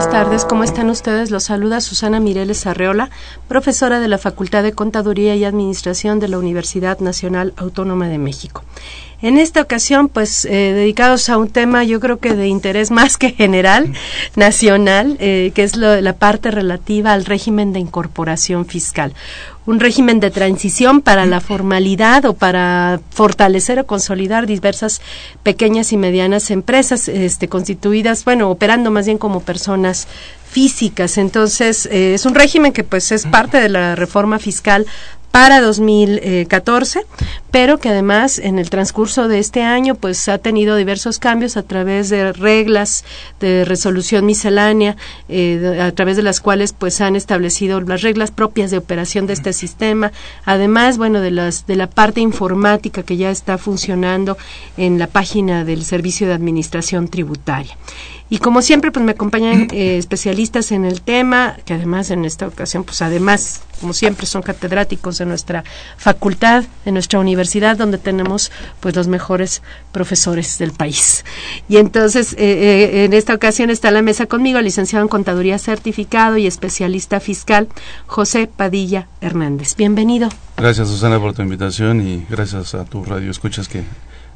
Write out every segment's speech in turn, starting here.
Buenas tardes, ¿cómo están ustedes? Los saluda Susana Mireles Arreola, profesora de la Facultad de Contaduría y Administración de la Universidad Nacional Autónoma de México. En esta ocasión, pues, eh, dedicados a un tema yo creo que de interés más que general, nacional, eh, que es la parte relativa al régimen de incorporación fiscal. Un régimen de transición para la formalidad o para fortalecer o consolidar diversas pequeñas y medianas empresas este, constituidas, bueno, operando más bien como personas físicas. Entonces, eh, es un régimen que pues es parte de la reforma fiscal para 2014, pero que además en el transcurso de este año pues ha tenido diversos cambios a través de reglas de resolución miscelánea, eh, a través de las cuales pues han establecido las reglas propias de operación de este sistema, además bueno de las de la parte informática que ya está funcionando en la página del Servicio de Administración Tributaria. Y como siempre, pues me acompañan eh, especialistas en el tema, que además en esta ocasión, pues además, como siempre, son catedráticos de nuestra facultad, de nuestra universidad, donde tenemos pues los mejores profesores del país. Y entonces, eh, eh, en esta ocasión está en la mesa conmigo el licenciado en Contaduría Certificado y especialista fiscal, José Padilla Hernández. Bienvenido. Gracias, Susana, por tu invitación y gracias a tu radio escuchas que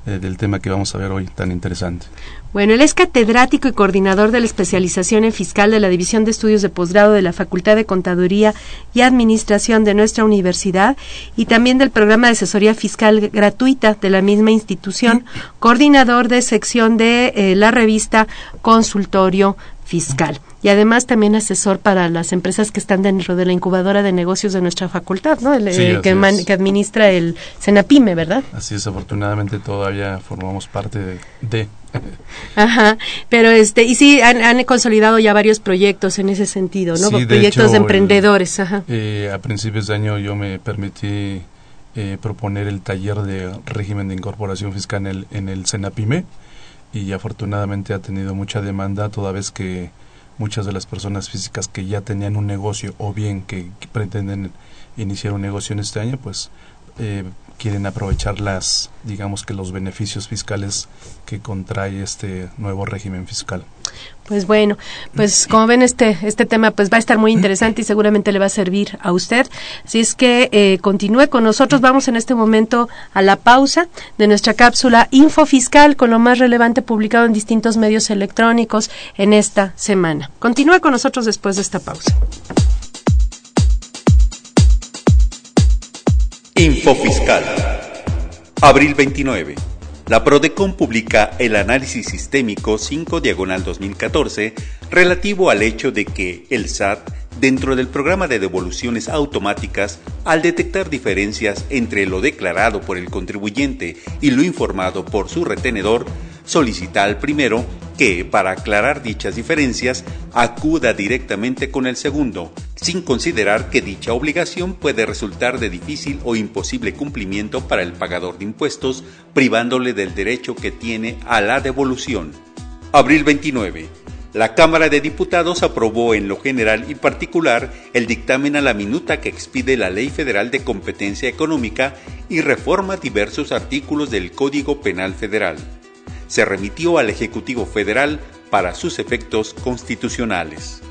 del tema que vamos a ver hoy tan interesante. Bueno, él es catedrático y coordinador de la especialización en fiscal de la División de Estudios de Posgrado de la Facultad de Contaduría y Administración de nuestra universidad y también del programa de asesoría fiscal gratuita de la misma institución, coordinador de sección de eh, la revista Consultorio Fiscal y además también asesor para las empresas que están dentro de la incubadora de negocios de nuestra facultad, ¿no? El, eh, que, administra el Senapime, ¿verdad? Así es, afortunadamente todavía formamos parte de, Ajá, pero este, y sí, han, consolidado ya varios proyectos en ese sentido, ¿no? proyectos de emprendedores, ajá. Eh, a principios de año yo me permití eh, proponer el taller de régimen de incorporación fiscal en el, en el Senapime y afortunadamente ha tenido mucha demanda toda vez que muchas de las personas físicas que ya tenían un negocio o bien que, pretenden iniciar un negocio en este año, pues eh, quieren aprovechar las, digamos que los beneficios fiscales que contrae este nuevo régimen fiscal. Pues bueno, pues como ven este este tema pues va a estar muy interesante y seguramente le va a servir a usted. Así es que eh, continúe con nosotros. Vamos en este momento a la pausa de nuestra cápsula Info Fiscal con lo más relevante publicado en distintos medios electrónicos en esta semana. Continúe con nosotros después de esta pausa. Info Fiscal. Abril 29. La Prodecon publica el análisis sistémico 5 diagonal 2014 relativo al hecho de que el SAT, dentro del programa de devoluciones automáticas, al detectar diferencias entre lo declarado por el contribuyente y lo informado por su retenedor, solicita al primero que, para aclarar dichas diferencias, acuda directamente con el segundo, sin considerar que dicha obligación puede resultar de difícil o imposible cumplimiento para el pagador de impuestos, privándole del derecho que tiene a la devolución. Abril 29. La Cámara de Diputados aprobó en lo general y particular el dictamen a la minuta que expide la Ley Federal de Competencia Económica y reforma diversos artículos del Código Penal Federal se remitió al Ejecutivo Federal para sus efectos constitucionales.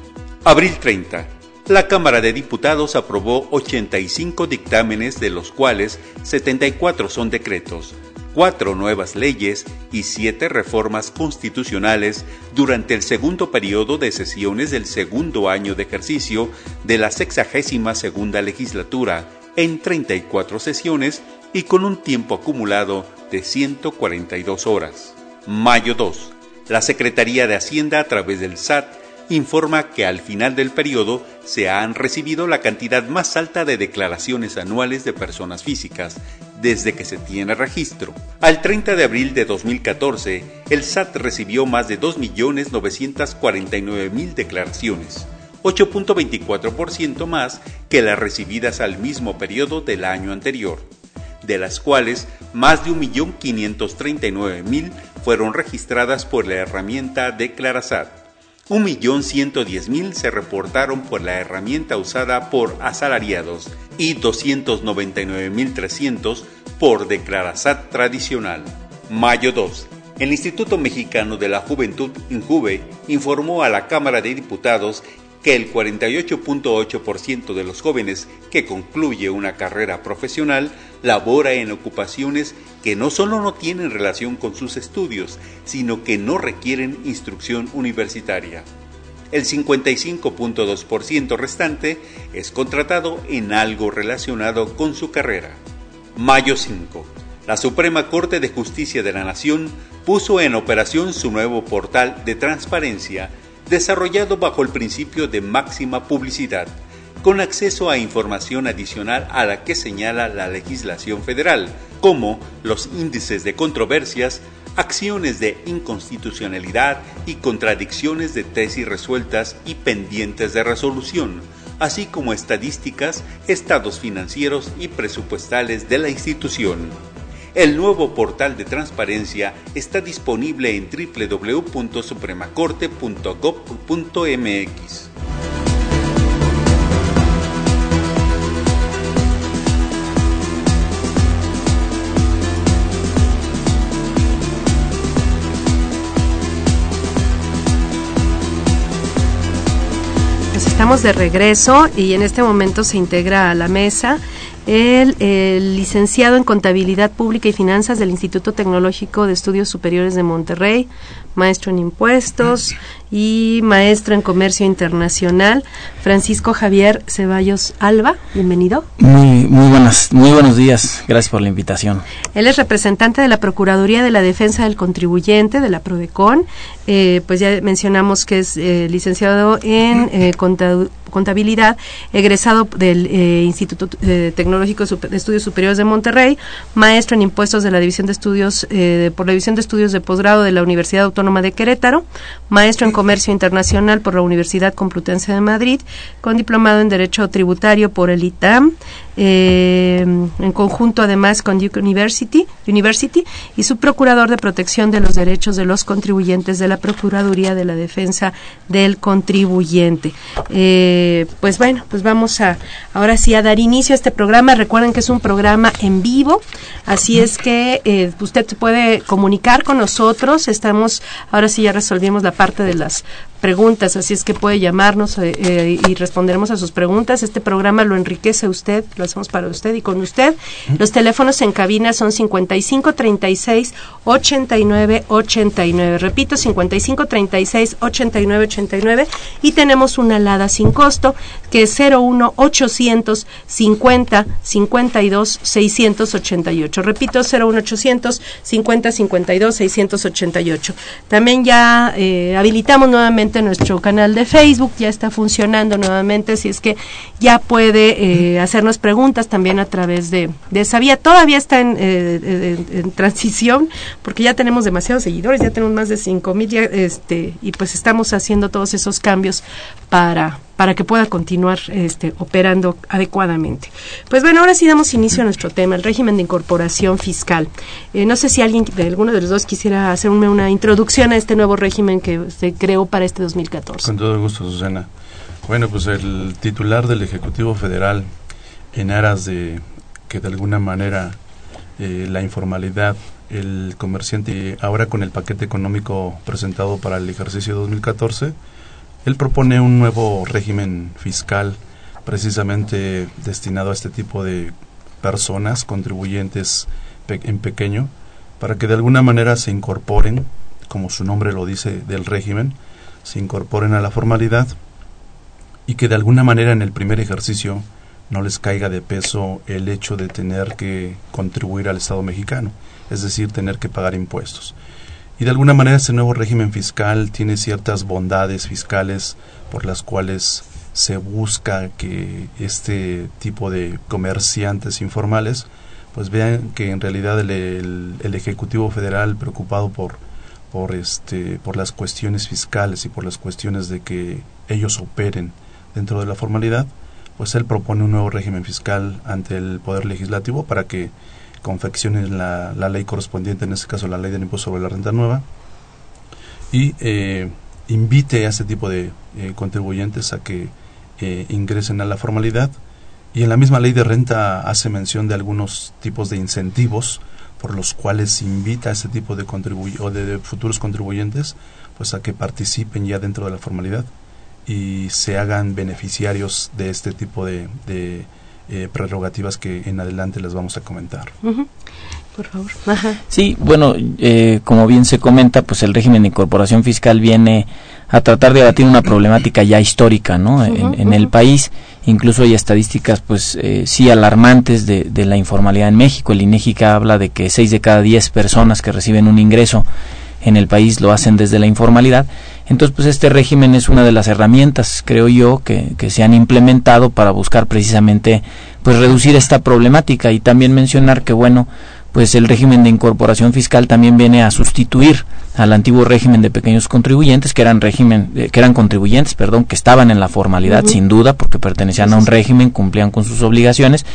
Abril 30. La Cámara de Diputados aprobó 85 dictámenes, de los cuales 74 son decretos, cuatro nuevas leyes y siete reformas constitucionales durante el segundo periodo de sesiones del segundo año de ejercicio de la sexagésima segunda legislatura en 34 sesiones y con un tiempo acumulado de 142 horas. Mayo 2. La Secretaría de Hacienda a través del SAT informa que al final del periodo se han recibido la cantidad más alta de declaraciones anuales de personas físicas desde que se tiene registro. Al 30 de abril de 2014, el SAT recibió más de 2.949.000 declaraciones, 8.24% más que las recibidas al mismo periodo del año anterior. de las cuales más de 1.539.000 fueron registradas por la herramienta Declarasat. 1.110.000 se reportaron por la herramienta usada por asalariados y 299.300 por Declarasat tradicional. Mayo 2. El Instituto Mexicano de la Juventud, INJUVE, informó a la Cámara de Diputados que el 48.8% de los jóvenes que concluye una carrera profesional labora en ocupaciones que no solo no tienen relación con sus estudios, sino que no requieren instrucción universitaria. El 55.2% restante es contratado en algo relacionado con su carrera. Mayo 5. La Suprema Corte de Justicia de la Nación puso en operación su nuevo portal de transparencia desarrollado bajo el principio de máxima publicidad, con acceso a información adicional a la que señala la legislación federal, como los índices de controversias, acciones de inconstitucionalidad y contradicciones de tesis resueltas y pendientes de resolución, así como estadísticas, estados financieros y presupuestales de la institución. El nuevo portal de transparencia está disponible en www.supremacorte.gov.mx. estamos de regreso y en este momento se integra a la mesa el, licenciado en Contabilidad Pública y Finanzas del Instituto Tecnológico de Estudios Superiores de Monterrey, maestro en impuestos y maestro en comercio internacional, Francisco Javier Ceballos Alba. Bienvenido. Muy, muy, buenas, muy buenos días. Gracias por la invitación. Él es representante de la Procuraduría de la Defensa del Contribuyente, de la PRODECON. Eh, pues ya mencionamos que es eh, licenciado en eh, contabilidad, egresado del Instituto Tecnológico de Estudios Superiores de Monterrey, maestro en impuestos de la División de Estudios, por la División de Estudios de Posgrado de la Universidad Autónoma de Querétaro, maestro en Comercio Internacional por la Universidad Complutense de Madrid, con diplomado en Derecho Tributario por el ITAM, eh, en conjunto además con Duke University, University y su procurador de protección de los derechos de los contribuyentes de la Procuraduría de la Defensa del Contribuyente. Eh, pues bueno, pues vamos a ahora sí a dar inicio a este programa. Recuerden que es un programa en vivo, así es que eh, usted puede comunicar con nosotros. Estamos, ahora sí ya resolvimos la parte de las preguntas, así es que puede llamarnos eh, eh, y responderemos a sus preguntas. Este programa lo enriquece usted, lo hacemos para usted y con usted. Los teléfonos en cabina son 55 36 89 89. Repito, 55 36 89 89 y tenemos una alada sin costo que es 01 800 50 52 688. Repito, 01 800 50 52 688. También ya eh, habilitamos nuevamente nuestro canal de Facebook, ya está funcionando nuevamente, así es que ya puede eh, hacernos preguntas también a través de, de esa vía. Todavía está eh, en, transición porque ya tenemos demasiados seguidores, ya tenemos más de cinco mil, este, y pues estamos haciendo todos esos cambios para para que pueda continuar este, operando adecuadamente. Pues bueno, ahora sí damos inicio a nuestro tema, el régimen de incorporación fiscal. Eh, no sé si alguien de alguno de los dos quisiera hacerme una introducción a este nuevo régimen que se creó para este 2014. Con todo gusto, Susana. Bueno, pues el titular del Ejecutivo Federal, en aras de que de alguna manera eh, la informalidad, el comerciante, ahora con el paquete económico presentado para el ejercicio 2014, él propone un nuevo régimen fiscal precisamente destinado a este tipo de personas, contribuyentes en pequeño, para que de alguna manera se incorporen, como su nombre lo dice, del régimen, se incorporen a la formalidad y que de alguna manera en el primer ejercicio no les caiga de peso el hecho de tener que contribuir al Estado mexicano, es decir, tener que pagar impuestos. Y de alguna manera este nuevo régimen fiscal tiene ciertas bondades fiscales por las cuales se busca que este tipo de comerciantes informales pues vean que en realidad el, Ejecutivo Federal preocupado por, por, este, por las cuestiones fiscales y por las cuestiones de que ellos operen dentro de la formalidad, pues él propone un nuevo régimen fiscal ante el Poder Legislativo para que confeccionen la, ley correspondiente, en este caso la ley del impuesto sobre la renta nueva, y eh, invite a ese tipo de eh, contribuyentes a que eh, ingresen a la formalidad. Y en la misma ley de renta hace mención de algunos tipos de incentivos por los cuales invita a ese tipo de, o de, futuros contribuyentes pues a que participen ya dentro de la formalidad y se hagan beneficiarios de este tipo de eh, prerrogativas que en adelante les vamos a comentar. Por favor. Sí, bueno, eh, como bien se comenta, pues el régimen de incorporación fiscal viene a tratar de abatir una problemática ya histórica, ¿no? en, el país, incluso hay estadísticas, pues eh, sí alarmantes de, de, la informalidad en México. El INEGI habla de que 6 de cada 10 personas que reciben un ingreso en el país lo hacen desde la informalidad. Entonces, pues este régimen es una de las herramientas, creo yo, que, que se han implementado para buscar precisamente pues reducir esta problemática y también mencionar que bueno, pues el régimen de incorporación fiscal también viene a sustituir al antiguo régimen de pequeños contribuyentes que eran régimen eh, que eran contribuyentes, perdón, que estaban en la formalidad sin duda porque pertenecían a un régimen, cumplían con sus obligaciones,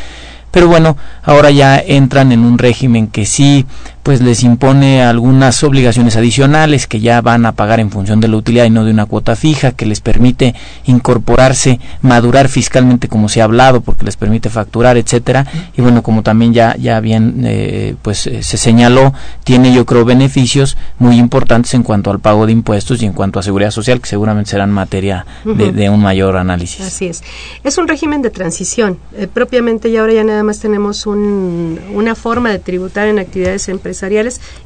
pero bueno, ahora ya entran en un régimen que sí pues les impone algunas obligaciones adicionales que ya van a pagar en función de la utilidad y no de una cuota fija, que les permite incorporarse, madurar fiscalmente como se ha hablado, porque les permite facturar, etcétera. Y bueno, como también ya ya bien eh, pues eh, se señaló, tiene yo creo beneficios muy importantes en cuanto al pago de impuestos y en cuanto a seguridad social, que seguramente serán materia de, un mayor análisis. Así es. Es un régimen de transición. Eh, propiamente y ahora ya nada más tenemos un, una forma de tributar en actividades empresariales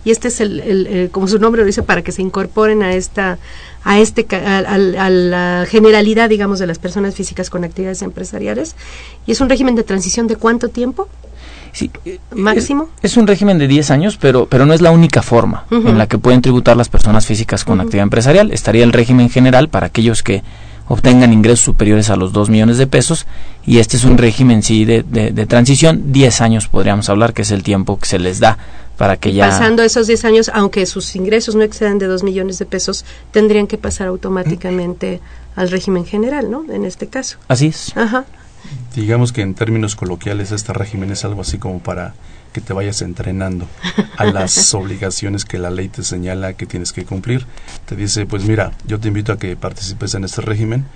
y este es el, como su nombre lo dice para que se incorporen a esta a este a, la generalidad digamos de las personas físicas con actividades empresariales y es un régimen de transición de cuánto tiempo Sí, máximo. Es, un régimen de 10 años, pero, pero no es la única forma en la que pueden tributar las personas físicas con actividad empresarial. Estaría el régimen general para aquellos que obtengan ingresos superiores a los 2 millones de pesos y este es un régimen sí de, de, transición, 10 años podríamos hablar que es el tiempo que se les da para que ya... Pasando esos 10 años, aunque sus ingresos no excedan de 2 millones de pesos, tendrían que pasar automáticamente al régimen general, ¿no? En este caso. Así es. Ajá. Digamos que en términos coloquiales este régimen es algo así como para que te vayas entrenando a las obligaciones que la ley te señala que tienes que cumplir. Te dice, pues mira, yo te invito a que participes en este régimen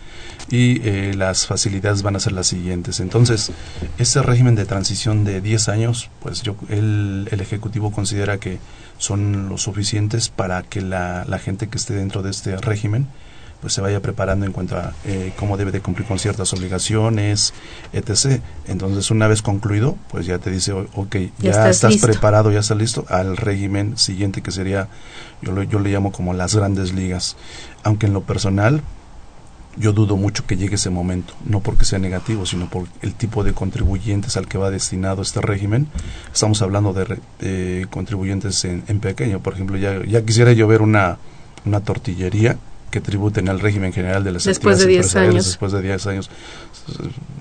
y eh, las facilidades van a ser las siguientes. Entonces, este régimen de transición de 10 años, pues yo, el, el Ejecutivo considera que son lo suficientes para que la, la gente que esté dentro de este régimen pues se vaya preparando en cuanto a eh, cómo debe de cumplir con ciertas obligaciones, etc. Entonces, una vez concluido, pues ya te dice, ok, ya, estás, preparado, ya estás listo al régimen siguiente que sería, yo, lo, yo le llamo como las grandes ligas. Aunque en lo personal, yo dudo mucho que llegue ese momento, no porque sea negativo, sino por el tipo de contribuyentes al que va destinado este régimen. Estamos hablando de contribuyentes en, en, pequeño, por ejemplo, ya, ya quisiera yo ver una, una tortillería que tributen al régimen general de las después de 10 años. después de 10 años.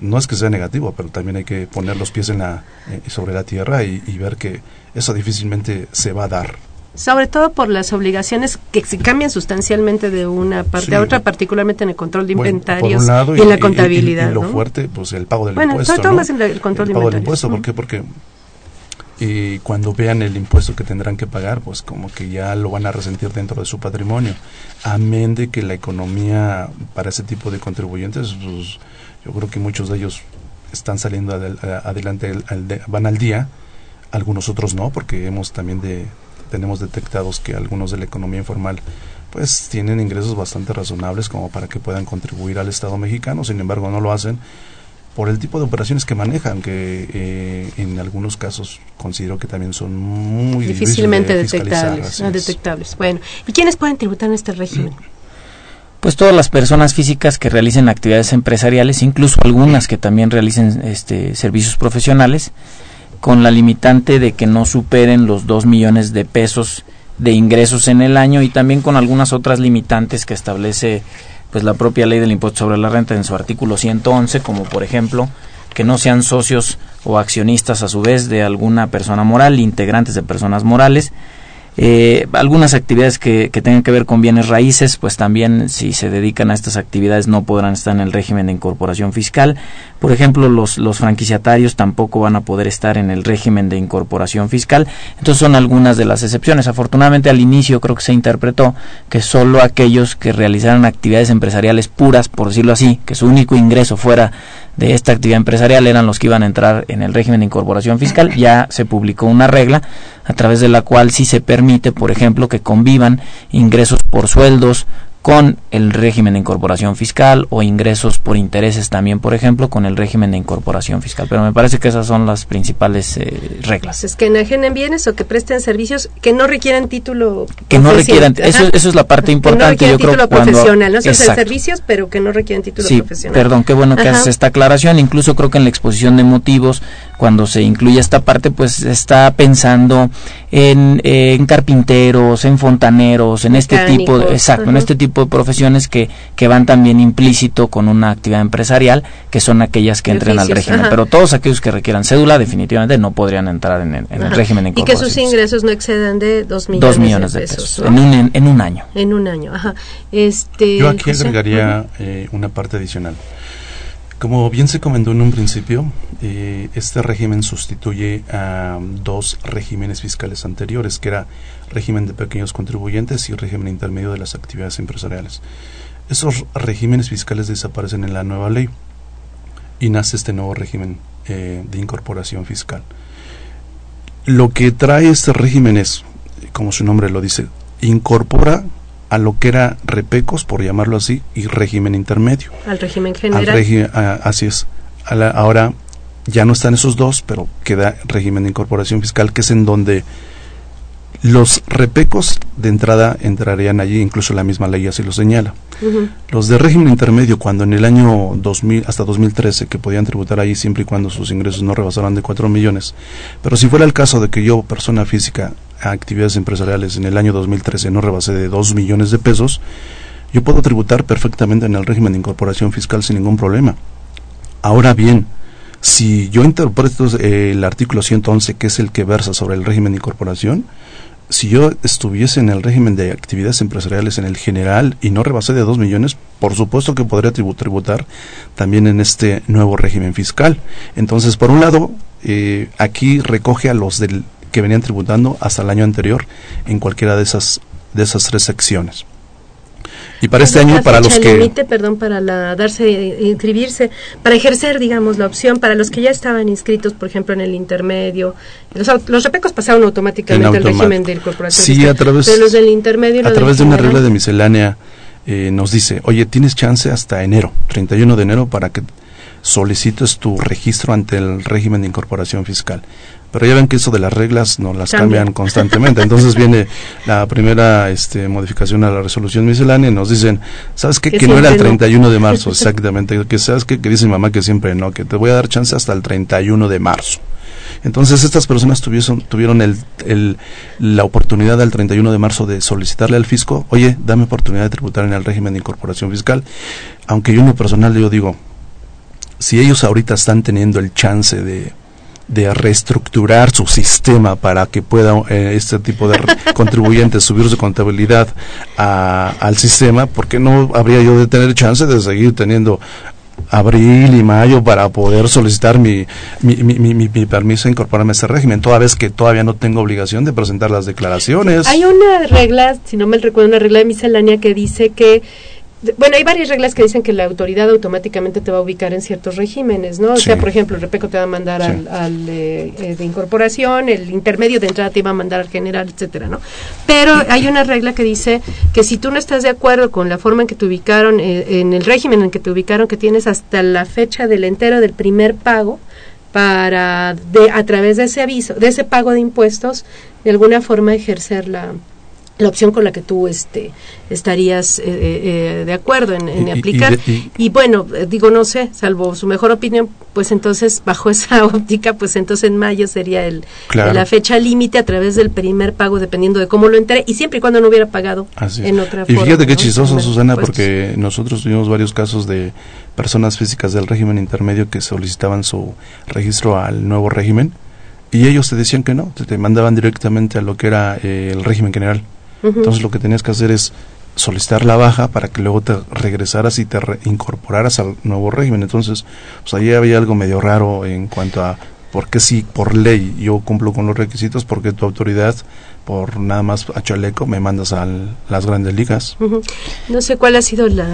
No es que sea negativo, pero también hay que poner los pies en la, eh, sobre la tierra y, ver que eso difícilmente se va a dar. Sobre todo por las obligaciones que se cambian sustancialmente de una parte a otra, particularmente en el control de inventarios y, en la contabilidad. Y, lo fuerte, pues el pago del bueno, impuesto. Sobre todo más en el control el pago del impuesto, ¿por qué? Porque y cuando vean el impuesto que tendrán que pagar, pues como que ya lo van a resentir dentro de su patrimonio. Amén de que la economía para ese tipo de contribuyentes, pues, yo creo que muchos de ellos están saliendo adelante, van al día, algunos otros no, porque hemos también de, tenemos detectados que algunos de la economía informal pues tienen ingresos bastante razonables como para que puedan contribuir al Estado mexicano, sin embargo no lo hacen por el tipo de operaciones que manejan, que eh, en algunos casos considero que también son muy difícilmente detectables. detectables. Bueno, ¿y quiénes pueden tributar en este régimen? Pues todas las personas físicas que realicen actividades empresariales, incluso algunas que también realicen este, servicios profesionales, con la limitante de que no superen los 2 millones de pesos de ingresos en el año y también con algunas otras limitantes que establece pues la propia ley del impuesto sobre la renta en su artículo 111, como por ejemplo que no sean socios o accionistas a su vez de alguna persona moral, integrantes de personas morales, Eh, algunas actividades que, que, tengan que ver con bienes raíces, pues también si se dedican a estas actividades no podrán estar en el régimen de incorporación fiscal. Por ejemplo, los, los franquiciatarios tampoco van a poder estar en el régimen de incorporación fiscal. Entonces son algunas de las excepciones. Afortunadamente al inicio creo que se interpretó que solo aquellos que realizaran actividades empresariales puras, por decirlo así, que su único ingreso fuera de esta actividad empresarial eran los que iban a entrar en el régimen de incorporación fiscal. Ya se publicó una regla a través de la cual sí se permite, por ejemplo, que convivan ingresos por sueldos, con el régimen de incorporación fiscal o ingresos por intereses también, por ejemplo, con el régimen de incorporación fiscal. Pero me parece que esas son las principales eh, reglas. Es que enajenen bienes o que presten servicios que no requieran título que no requieran eso, eso es la parte importante que no yo título profesional no servicios pero que no requieren título sí, profesional. perdón qué bueno que Ajá. haces esta aclaración. Incluso creo que en la exposición de motivos cuando se incluye esta parte pues está pensando en, eh, en carpinteros en fontaneros en este tipo de, exacto en este tipo de profesiones que, que van también implícito con una actividad empresarial, que son aquellas que entren al régimen. ajá. Pero todos aquellos que requieran cédula definitivamente no podrían entrar en el, en el régimen de y que sus ingresos no excedan de dos millones, Dos millones de pesos, ¿no? en, un, en, en un año. En un año, ajá. Este, Yo aquí José, agregaría eh, una parte adicional. Como bien se comentó en un principio, eh, este régimen sustituye a dos regímenes fiscales anteriores, que era régimen de pequeños contribuyentes y régimen intermedio de las actividades empresariales. Esos regímenes fiscales desaparecen en la nueva ley y nace este nuevo régimen eh, de incorporación fiscal. Lo que trae este régimen es, como su nombre lo dice, incorpora a lo que era repecos, por llamarlo así, y régimen intermedio. al régimen Al general. regi- a- así es. A la- ahora ya no están esos dos, pero queda régimen de incorporación fiscal, que es en donde los repecos de entrada entrarían allí, incluso la misma ley así lo señala. Los de régimen intermedio, cuando en el año 2000 hasta 2013, que podían tributar allí siempre y cuando sus ingresos no rebasaran de 4 millones. Pero si fuera el caso de que yo, persona física, a actividades empresariales en el año 2013 no rebasé de 2 millones de pesos, yo puedo tributar perfectamente en el régimen de incorporación fiscal sin ningún problema. Ahora bien, si yo interpreto eh, el artículo 111, que es el que versa sobre el régimen de incorporación, si yo estuviese en el régimen de actividades empresariales en el general y no rebasé de 2 millones, por supuesto que podría tribu- tributar también en este nuevo régimen fiscal. Entonces, por un lado, eh, aquí recoge a los del, que venían tributando hasta el año anterior en cualquiera de esas, de esas tres secciones. Y para este ¿Cuándo año, para los que... límite, perdón, para la, darse, inscribirse, para ejercer, digamos, la opción, para los que ya estaban inscritos, por ejemplo, en el intermedio. Los, los repecos pasaron automáticamente En al régimen de incorporación. Sí, fiscal, a través- pero los del intermedio a del través de una regla de miscelánea eh, nos dice, oye, tienes chance hasta enero, 31 de enero, para que solicites tu registro ante el régimen de incorporación fiscal. Pero ya ven que eso de las reglas no las Cambia. cambian constantemente. Entonces viene la primera este, modificación a la resolución miscelánea y nos dicen, ¿sabes qué? Que Que no era el siempre no. 31 de marzo, exactamente. Que sabes qué? que dice mi mamá que siempre no, que te voy a dar chance hasta el 31 de marzo. Entonces estas personas tuvieron, tuvieron el, el- la oportunidad al 31 de marzo de solicitarle al fisco, oye, dame oportunidad de tributar en el régimen de incorporación fiscal. Aunque yo en lo personal yo digo, si ellos ahorita están teniendo el chance de, de reestructurar su sistema para que pueda eh, este tipo de contribuyentes subir su contabilidad a- al sistema, ¿por qué no habría yo de tener chance de seguir teniendo abril y mayo para poder solicitar mi, mi, mi, mi- mi- mi permiso de incorporarme a este régimen, toda vez que todavía no tengo obligación de presentar las declaraciones? Hay una regla, si no me recuerdo, una regla de miscelánea que dice que bueno, hay varias reglas que dicen que la autoridad automáticamente te va a ubicar en ciertos regímenes, ¿no? O Sí. sea, por ejemplo, el REPECO te va a mandar Sí. al, al, eh, eh, de incorporación, el intermedio de entrada te va a mandar al general, etcétera, ¿no? Pero hay una regla que dice que si tú no estás de acuerdo con la forma en que te ubicaron, eh, en el régimen en que te ubicaron, que tienes hasta la fecha del entero del primer pago, para de, a través de ese aviso, de ese pago de impuestos, de alguna forma ejercer la, la opción con la que tú este estarías eh, eh, de acuerdo en, en Y- y- aplicar y y- y bueno eh, digo no sé salvo su mejor opinión pues entonces bajo esa óptica pues entonces en mayo sería el Claro. la fecha límite a través del primer pago dependiendo de cómo lo entere y siempre y cuando no hubiera pagado Así en otra y forma fíjate qué ¿no? chistoso, Susana, impuestos. porque nosotros tuvimos varios casos de personas físicas del régimen intermedio que solicitaban su registro al nuevo régimen y ellos te decían que no, te, mandaban directamente a lo que era eh, el régimen general. Entonces lo que tenías que hacer es solicitar la baja para que luego te regresaras y te incorporaras al nuevo régimen. Entonces, pues ahí había algo medio raro en cuanto a por qué si por ley yo cumplo con los requisitos, porque tu autoridad por nada más a chaleco me mandas a las grandes ligas. No sé cuál ha sido la,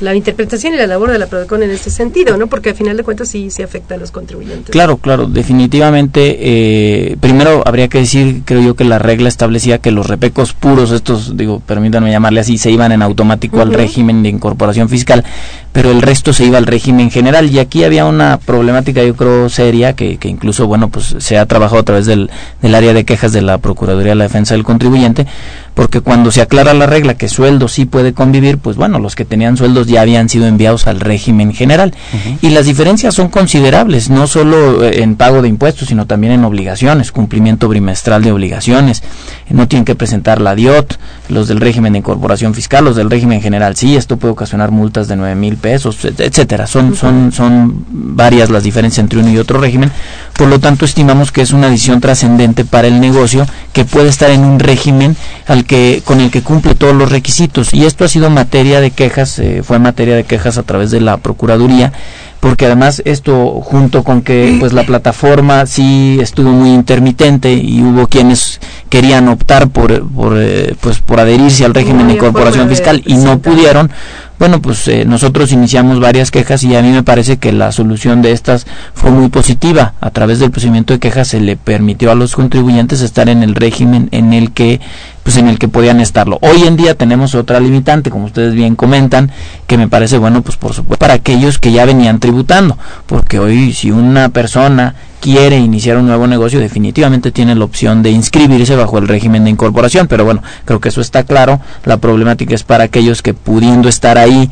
la, interpretación y la labor de la Prodecon en este sentido, ¿no? Porque al final de cuentas sí se afecta a los contribuyentes. Claro, claro, definitivamente. Eh, primero habría que decir, creo yo, que la regla establecía que los repecos puros, estos, digo, permítanme llamarle así, se iban en automático al régimen de incorporación fiscal, pero el resto se iba al régimen general. Y aquí había una problemática, yo creo, seria, que, que incluso, bueno, pues se ha trabajado a través del, del área de quejas de la Procuraduría de la Defensa del Contribuyente, porque cuando se aclara la regla que sueldo sí puede convivir, pues bueno, los que tenían sueldos ya habían sido enviados al régimen general. Y las diferencias son considerables, no solo eh, en pago de impuestos, sino también en obligaciones, cumplimiento bimestral de obligaciones. No tienen que presentar la DIOT, los del régimen de incorporación fiscal, los del régimen general sí, esto puede ocasionar multas de nueve mil pesos, etcétera. Son, son, son varias las diferencias entre uno y otro régimen. Por lo tanto, estimamos que es una decisión trascendente para el negocio que puede estar en un régimen al que con el que cumple todos los requisitos y esto ha sido materia de quejas eh, fue materia de quejas a través de la procuraduría porque además esto junto con que pues la plataforma sí estuvo muy intermitente y hubo quienes querían optar por, por eh, pues por adherirse al régimen de incorporación fiscal y no pudieron bueno, pues eh, nosotros iniciamos varias quejas y a mí me parece que la solución de estas fue muy positiva. A través del procedimiento de quejas se le permitió a los contribuyentes estar en el régimen en el que pues en el que podían estarlo. Hoy en día tenemos otra limitante, como ustedes bien comentan, que me parece bueno, pues por supuesto, para aquellos que ya venían tributando, porque hoy si una persona quiere iniciar un nuevo negocio, definitivamente tiene la opción de inscribirse bajo el régimen de incorporación, pero bueno, creo que eso está claro. La problemática es para aquellos que pudiendo estar ahí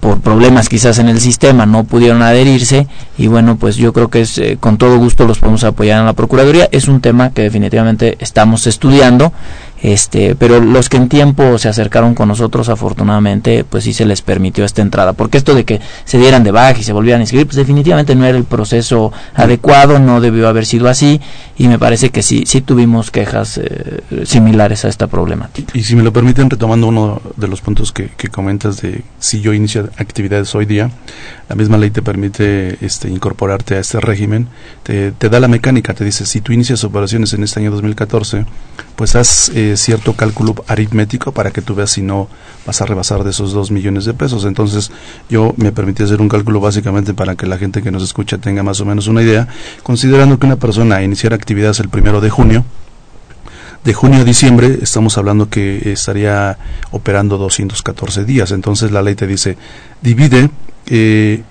por problemas quizás en el sistema no pudieron adherirse y bueno, pues yo creo que es eh, con todo gusto los podemos apoyar en la Procuraduría. Es un tema que definitivamente estamos estudiando este, pero los que en tiempo se acercaron con nosotros, afortunadamente, pues sí se les permitió esta entrada, porque esto de que se dieran de baja y se volvieran a inscribir, pues definitivamente no era el proceso adecuado, no debió haber sido así, y me parece que sí, sí tuvimos quejas eh, similares a esta problemática. Y, si me lo permiten, retomando uno de los puntos que, que comentas de si yo inicio actividades hoy día, la misma ley te permite este, incorporarte a este régimen, te, te da la mecánica, te dice, si tú inicias operaciones en este año 2014, pues haz eh, cierto cálculo aritmético para que tú veas si no vas a rebasar de esos dos millones de pesos. Entonces yo me permití hacer un cálculo básicamente para que la gente que nos escucha tenga más o menos una idea, considerando que una persona iniciara actividades el primero de junio, de junio a diciembre estamos hablando que estaría operando 214 días. Entonces la ley te dice, divide eh,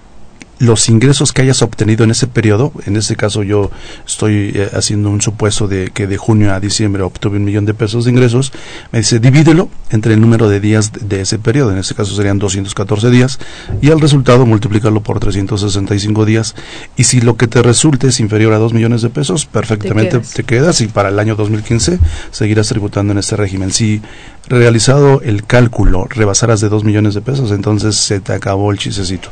los ingresos que hayas obtenido en ese periodo, en este caso yo estoy eh, haciendo un supuesto de que de junio a diciembre obtuve un millón de pesos de ingresos, me dice divídelo entre el número de días de, ese periodo, en este caso serían 214 días, y al resultado multiplicarlo por 365 días, y si lo que te resulte es inferior a 2 millones de pesos, perfectamente te quedas, y para el año 2015 seguirás tributando en este régimen. Si realizado el cálculo rebasaras de 2 millones de pesos, entonces se te acabó el chisecito.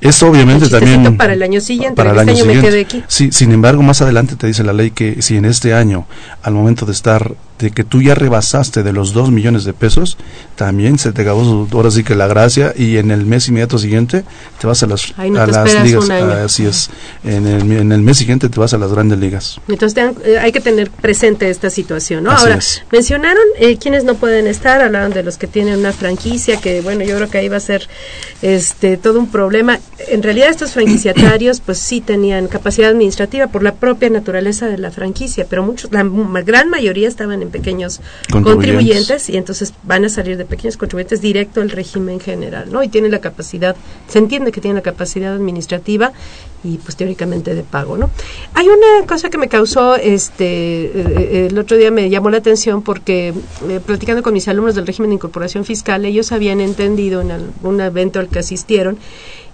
Esto obviamente también... Para el año siguiente, para el este año, me quedé aquí. Sí, sin embargo, más adelante te dice la ley que si en este año, al momento de estar de que tú ya rebasaste de los 2 millones de pesos, también se te acabó ahora sí que la gracia y en el mes inmediato siguiente te vas a las, a las ligas. Así es. En el, en el mes siguiente te vas a las grandes ligas. Entonces eh, hay que tener presente esta situación, ¿no? ahora, mencionaron eh, quienes no pueden estar, hablaron de los que tienen una franquicia, que bueno, yo creo que ahí va a ser este todo un problema. En realidad estos franquiciatarios pues sí tenían capacidad administrativa por la propia naturaleza de la franquicia, pero muchos, la gran mayoría estaban en pequeños contribuyentes. y entonces van a salir de pequeños contribuyentes directo al régimen general, ¿no? Y tienen la capacidad, se entiende que tienen la capacidad administrativa y pues teóricamente de pago, ¿no? Hay una cosa que me causó, este, eh, eh, el otro día me llamó la atención porque eh, platicando con mis alumnos del régimen de incorporación fiscal, ellos habían entendido en algún evento al que asistieron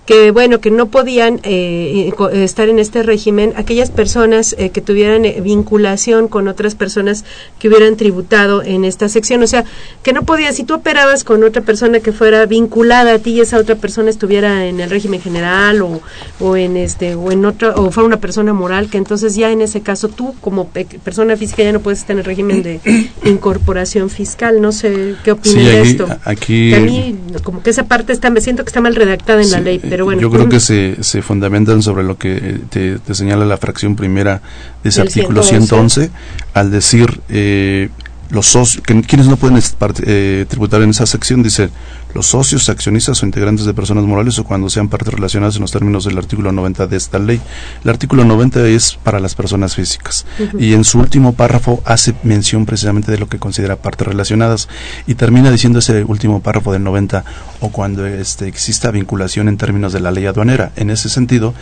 que bueno, que no podían eh, estar en este régimen aquellas personas eh, que tuvieran eh, vinculación con otras personas que hubieran tributado en esta sección, o sea, que no podían, si tú operabas con otra persona que fuera vinculada a ti y esa otra persona estuviera en el régimen general o, o en este o en otra o fuera una persona moral, que entonces ya en ese caso tú como persona física ya no puedes estar en el régimen de incorporación fiscal, no sé qué opinas de esto. Aquí a mí como que esa parte está me siento que está mal redactada en la ley, pero bueno. Yo creo que se, se fundamentan sobre lo que te, señala la fracción primera de ese artículo 111, al decir eh, los socios, que, quienes no pueden eh, tributar en esa sección, dice los socios, accionistas o integrantes de personas morales o cuando sean partes relacionadas en los términos del artículo 90 de esta ley. El artículo 90 es para las personas físicas y en su último párrafo hace mención precisamente de lo que considera partes relacionadas y termina diciendo ese último párrafo del 90 o cuando este, exista vinculación en términos de la ley aduanera. En ese sentido,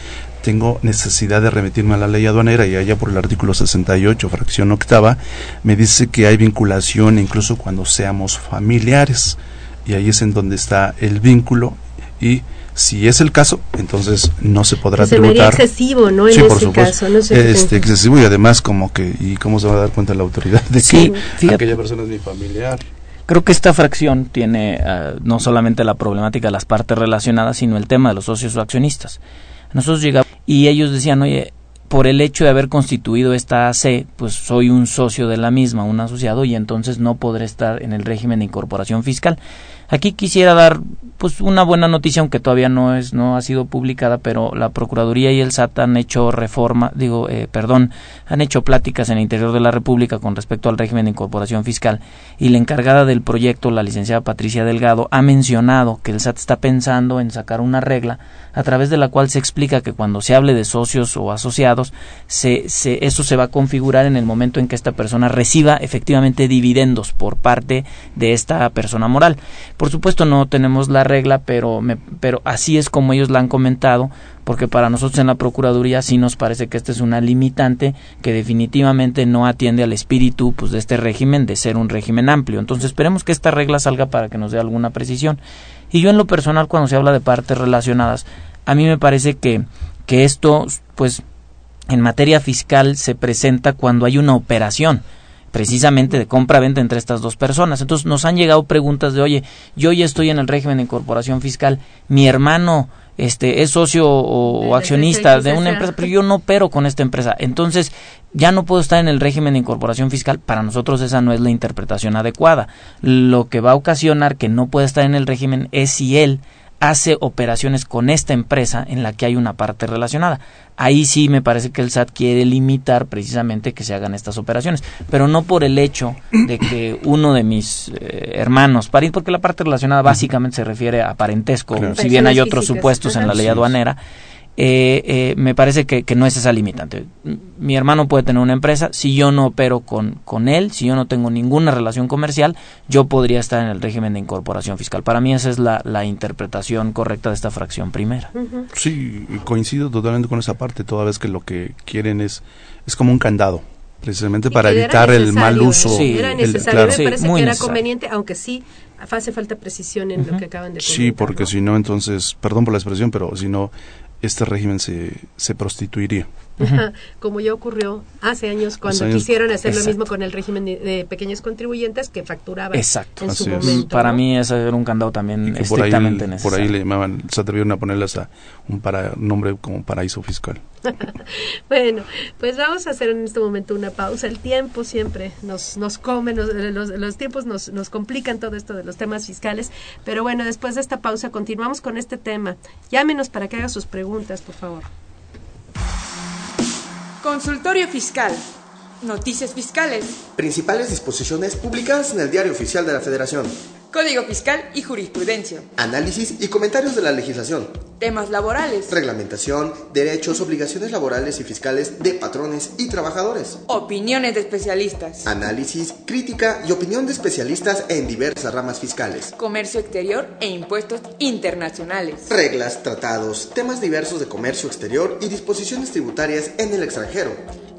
tengo necesidad de remitirme a la ley aduanera y allá por el artículo 68, fracción octava, me dice que hay vinculación incluso cuando seamos familiares y ahí es en donde está el vínculo y si es el caso, entonces no se podrá se tributar. excesivo, ¿no? En sí, por supuesto. Caso, este, excesivo y además como que, ¿y cómo se va a dar cuenta la autoridad de que aquella persona es mi familiar? Creo que esta fracción tiene uh, no solamente la problemática de las partes relacionadas, sino el tema de los socios o accionistas. Nosotros llegamos y ellos decían, oye, por el hecho de haber constituido esta AC, pues soy un socio de la misma, un asociado, y entonces no podré estar en el régimen de incorporación fiscal. Aquí quisiera dar pues una buena noticia, aunque todavía no es no ha sido publicada, pero la Procuraduría y el SAT han hecho reforma, digo, eh, perdón, han hecho pláticas en el interior de la República con respecto al régimen de incorporación fiscal y la encargada del proyecto, la licenciada Patricia Delgado, ha mencionado que el SAT está pensando en sacar una regla a través de la cual se explica que cuando se hable de socios o asociados, se, se, eso se va a configurar en el momento en que esta persona reciba efectivamente dividendos por parte de esta persona moral. Supuesto no tenemos la regla, pero, me, pero así es como ellos la han comentado, porque para nosotros en la Procuraduría sí nos parece que esta es una limitante que definitivamente no atiende al espíritu pues, de este régimen, de ser un régimen amplio. Entonces esperemos que esta regla salga para que nos dé alguna precisión. Y yo en lo personal, cuando se habla de partes relacionadas, a mí me parece que, que esto, pues, en materia fiscal se presenta cuando hay una operación precisamente de compra-venta entre estas dos personas. Entonces nos han llegado preguntas de, oye, yo ya estoy en el régimen de incorporación fiscal, mi hermano este es socio o, accionista de una empresa, pero yo no opero con esta empresa. Entonces, ya no puedo estar en el régimen de incorporación fiscal. Para nosotros esa no es la interpretación adecuada. Lo que va a ocasionar que no pueda estar en el régimen es si él hace operaciones con esta empresa en la que hay una parte relacionada. Ahí sí me parece que el SAT quiere limitar precisamente que se hagan estas operaciones, pero no por el hecho de que uno de mis eh, hermanos, porque la parte relacionada básicamente se refiere a parentesco, si bien hay otros supuestos en la ley aduanera, eh, eh, me parece que, no es esa limitante. Mi hermano puede tener una empresa, si yo no opero con, con él, si yo no tengo ninguna relación comercial, yo podría estar en el régimen de incorporación fiscal. Para mí esa es la, la interpretación correcta de esta fracción primera. Sí, coincido totalmente con esa parte, toda vez que lo que quieren es, es como un candado precisamente para evitar el mal uso. Sí, era necesario, me parece que era conveniente, aunque sí hace falta precisión en lo que acaban de comentar. Sí, porque si no, entonces, perdón por la expresión, pero si no, este régimen se, se prostituiría. Como ya ocurrió hace años cuando quisieron hacer lo mismo con el régimen de, pequeños contribuyentes que facturaban exacto, en su momento. Para mí ese era un candado también estrictamente por ahí, Por ahí le llamaban, se atrevieron a ponerle hasta un para, nombre como paraíso fiscal. bueno, pues vamos a hacer en este momento una pausa. El tiempo siempre nos, nos come, los, los, tiempos nos, nos complican todo esto de los temas fiscales. Pero bueno, después de esta pausa continuamos con este tema. Llámenos para que haga sus preguntas, por favor. Consultorio Fiscal. Noticias fiscales. Principales disposiciones publicadas en el Diario Oficial de la Federación. Código Fiscal y Jurisprudencia. Análisis y comentarios de la legislación. Temas laborales. Reglamentación, derechos, obligaciones laborales y fiscales de patrones y trabajadores. Opiniones de especialistas. Análisis, crítica y opinión de especialistas en diversas ramas fiscales. Comercio exterior e impuestos internacionales. Reglas, tratados, temas diversos de comercio exterior y disposiciones tributarias en el extranjero.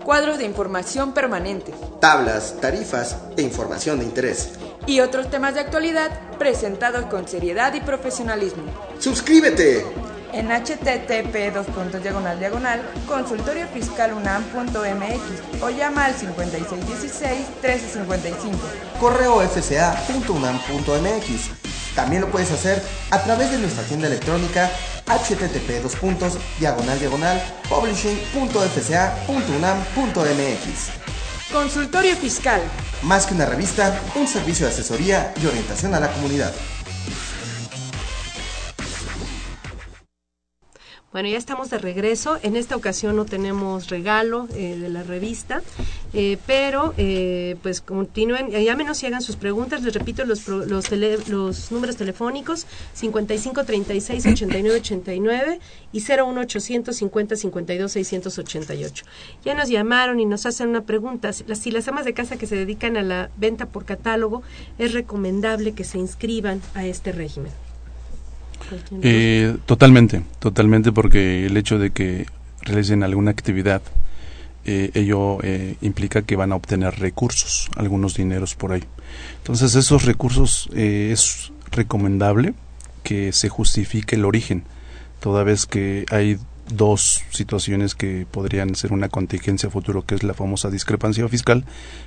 Cuadros de información permanente. Tablas, tarifas e información de interés y otros temas de actualidad presentados con seriedad y profesionalismo. ¡Suscríbete! en http diagonal diagonal consultoriofiscalunam.mx o llama al 5616-1355. Correo fca.unam.mx. También lo puedes hacer a través de nuestra tienda electrónica http dos diagonal diagonal publishing.fca.unam.mx. Consultorio Fiscal. Más que una revista, un servicio de asesoría y orientación a la comunidad. Bueno, ya estamos de regreso. En esta ocasión no tenemos regalo eh, de la revista, eh, pero eh, pues continúen, ya menos si hagan sus preguntas. Les repito los, los, los números telefónicos 55 36 89 89 y 01800 50 52 688. Ya nos llamaron y nos hacen una pregunta. Si las amas de casa que se dedican a la venta por catálogo, es recomendable que se inscriban a este régimen. Eh, totalmente, totalmente, porque el hecho de que realicen alguna actividad, eh, ello eh, implica que van a obtener recursos, algunos dineros por ahí. Entonces, esos recursos eh, es recomendable que se justifique el origen, toda vez que hay dos situaciones que podrían ser una contingencia futuro, que es la famosa discrepancia fiscal,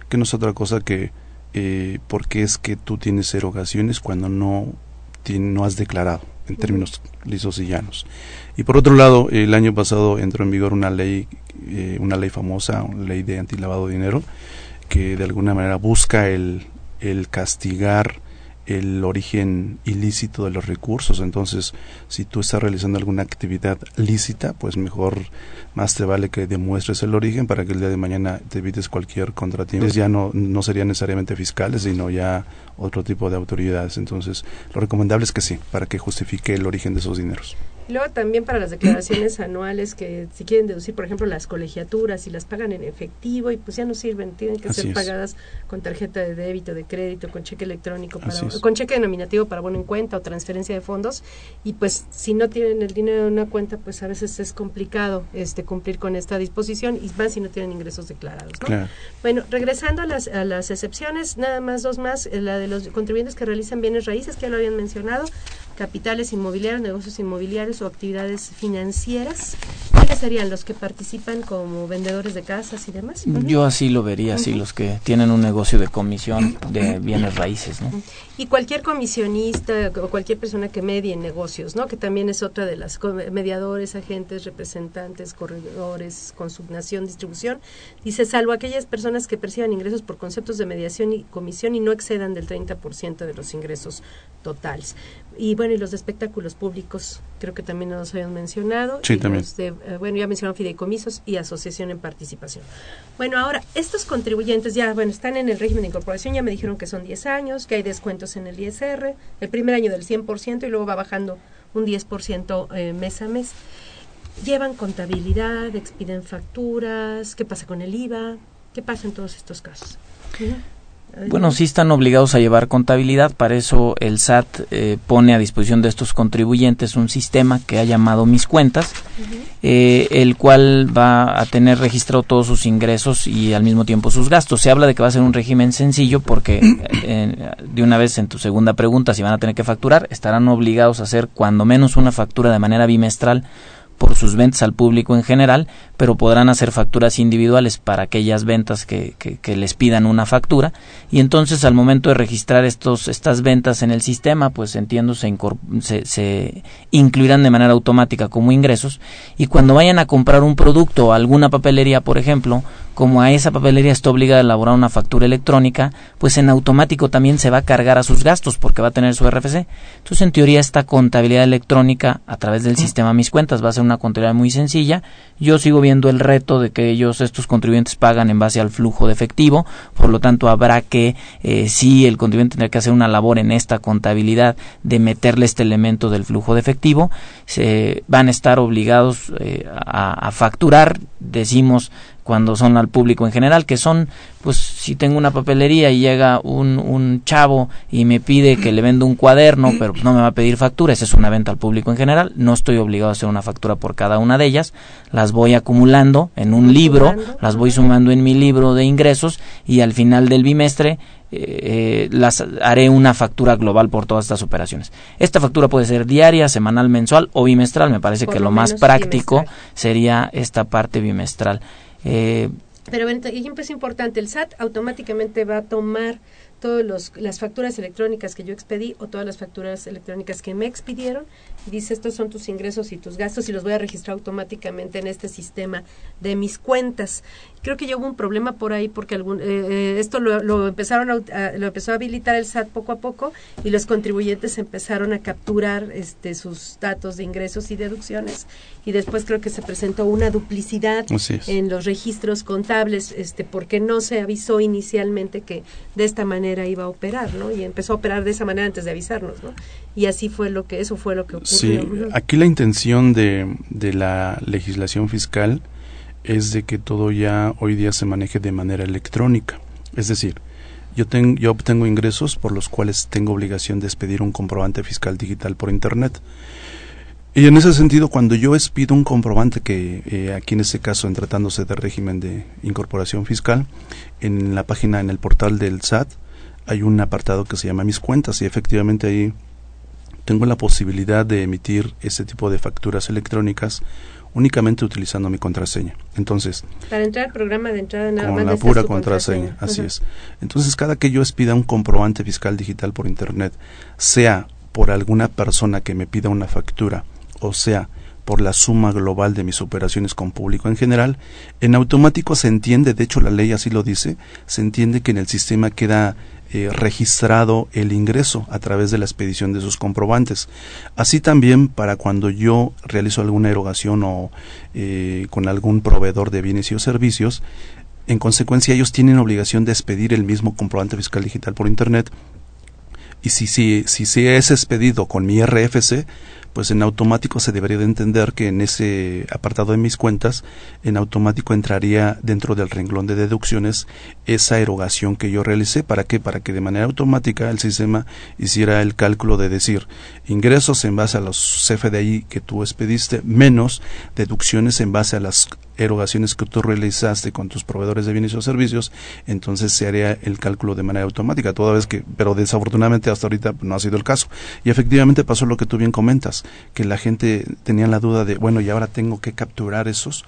que no es otra cosa que eh, porque es que tú tienes erogaciones cuando no, no has declarado en términos lisos y llanos. Y por otro lado, el año pasado entró en vigor una ley, eh, una ley famosa, una ley de antilavado de dinero, que de alguna manera busca el, el castigar el origen ilícito de los recursos. Entonces, si tú estás realizando alguna actividad lícita, pues mejor más te vale que demuestres el origen para que el día de mañana te evites cualquier contratiempo. Ya no, no serían necesariamente fiscales, sino ya otro tipo de autoridades. Entonces, lo recomendable es que sí, para que justifique el origen de esos dineros. Y luego también para las declaraciones anuales que si quieren deducir, por ejemplo, las colegiaturas y las pagan en efectivo y pues ya no sirven, tienen que ser pagadas con tarjeta de débito, de crédito, con cheque electrónico, para, con cheque denominativo para bono en cuenta o transferencia de fondos. Y pues si no tienen el dinero en una cuenta, pues a veces es complicado este cumplir con esta disposición y más si no tienen ingresos declarados. Bueno, regresando a las, a las excepciones, nada más dos más, eh, la de los contribuyentes que realizan bienes raíces, que ya lo habían mencionado, capitales inmobiliarios, negocios inmobiliarios o actividades financieras. ¿Cuáles serían los que participan como vendedores de casas y demás? Yo así lo vería, así los que tienen un negocio de comisión de bienes raíces, ¿no? Y cualquier comisionista o cualquier persona que medie en negocios, ¿no? Que también es otra de las mediadores, agentes, representantes, corredores, consignación, distribución. Dice, salvo aquellas personas que perciban ingresos por conceptos de mediación y comisión y no excedan del 30% de los ingresos totales. Y bueno, y los de espectáculos públicos, creo que también nos habían mencionado. Sí, también. Eh, bueno, ya mencionaron fideicomisos y asociación en participación. Bueno, ahora, estos contribuyentes ya, bueno, están en el régimen de incorporación, ya me dijeron que son 10 años, que hay descuentos en el ISR, el primer año del 100% y luego va bajando un 10% eh, mes a mes. Llevan contabilidad, expiden facturas, ¿qué pasa con el IVA? ¿Qué pasa en todos estos casos? Bueno, sí están obligados a llevar contabilidad, para eso el SAT eh, pone a disposición de estos contribuyentes un sistema que ha llamado Mis Cuentas, eh, el cual va a tener registrado todos sus ingresos y al mismo tiempo sus gastos. Se habla de que va a ser un régimen sencillo porque eh, de una vez en tu segunda pregunta, si van a tener que facturar, estarán obligados a hacer cuando menos una factura de manera bimestral por sus ventas al público en general, pero podrán hacer facturas individuales para aquellas ventas que, que, les pidan una factura. Y entonces al momento de registrar estos, estas ventas en el sistema, pues entiendo se, se, se incluirán de manera automática como ingresos. Y cuando vayan a comprar un producto o alguna papelería, por ejemplo, como a esa papelería está obligada a elaborar una factura electrónica, pues en automático también se va a cargar a sus gastos porque va a tener su RFC. Entonces, en teoría, esta contabilidad electrónica a través del sistema Mis Cuentas va a ser una contabilidad muy sencilla. Yo sigo viendo el reto de que ellos, estos contribuyentes, pagan en base al flujo de efectivo, por lo tanto, habrá que, eh, sí, el contribuyente tendrá que hacer una labor en esta contabilidad de meterle este elemento del flujo de efectivo. Se van a estar obligados eh, a facturar, decimos, cuando son al público en general, que son, pues si tengo una papelería y llega un, un chavo y me pide que le venda un cuaderno, pero no me va a pedir factura, esa es una venta al público en general, no estoy obligado a hacer una factura por cada una de ellas, las voy acumulando en un libro, las voy sumando en mi libro de ingresos y al final del bimestre eh, las haré una factura global por todas estas operaciones. Esta factura puede ser diaria, semanal, mensual o bimestral. Me parece que lo, más práctico sería esta parte bimestral. Eh, Pero ejemplo es importante, el SAT automáticamente va a tomar todas las facturas electrónicas que yo expedí o todas las facturas electrónicas que me expidieron y dice estos son tus ingresos y tus gastos y los voy a registrar automáticamente en este sistema de mis cuentas. Creo que ya hubo un problema por ahí porque algún, eh, eh, esto lo, empezaron a, lo empezó a habilitar el SAT poco a poco y los contribuyentes empezaron a capturar este sus datos de ingresos y deducciones y después creo que se presentó una duplicidad en los registros contables este porque no se avisó inicialmente que de esta manera iba a operar no y empezó a operar de esa manera antes de avisarnos no y así fue lo que eso fue lo que ocurrió sí aquí la intención de, de la legislación fiscal es de que todo ya hoy día se maneje de manera electrónica. Es decir, yo, yo obtengo ingresos por los cuales tengo obligación de expedir un comprobante fiscal digital por Internet. Y en ese sentido, cuando yo expido un comprobante que eh, aquí en este caso, en tratándose de régimen de incorporación fiscal, en la página, en el portal del SAT, hay un apartado que se llama Mis cuentas y efectivamente ahí tengo la posibilidad de emitir ese tipo de facturas electrónicas únicamente utilizando mi contraseña. Entonces, para entrar al programa de entrada nada con la pura contraseña, así es. Entonces, cada que yo expida un comprobante fiscal digital por internet, sea por alguna persona que me pida una factura o sea por la suma global de mis operaciones con público en general, en automático se entiende, de hecho la ley así lo dice, se entiende que en el sistema queda eh, registrado el ingreso a través de la expedición de sus comprobantes. Así también para cuando yo realizo alguna erogación o eh, con algún proveedor de bienes y o servicios, en consecuencia ellos tienen obligación de expedir el mismo comprobante fiscal digital por Internet y si, si, si es expedido con mi RFC, pues en automático se debería de entender que en ese apartado de mis cuentas, en automático entraría dentro del renglón de deducciones esa erogación que yo realicé. ¿Para qué? Para que de manera automática el sistema hiciera el cálculo de decir ingresos en base a los CFDI que tú expediste menos deducciones en base a las erogaciones que tú realizaste con tus proveedores de bienes o servicios, entonces se haría el cálculo de manera automática, toda vez que, pero desafortunadamente hasta ahorita no ha sido el caso. Y efectivamente pasó lo que tú bien comentas, que la gente tenía la duda de, bueno, y ahora tengo que capturar esos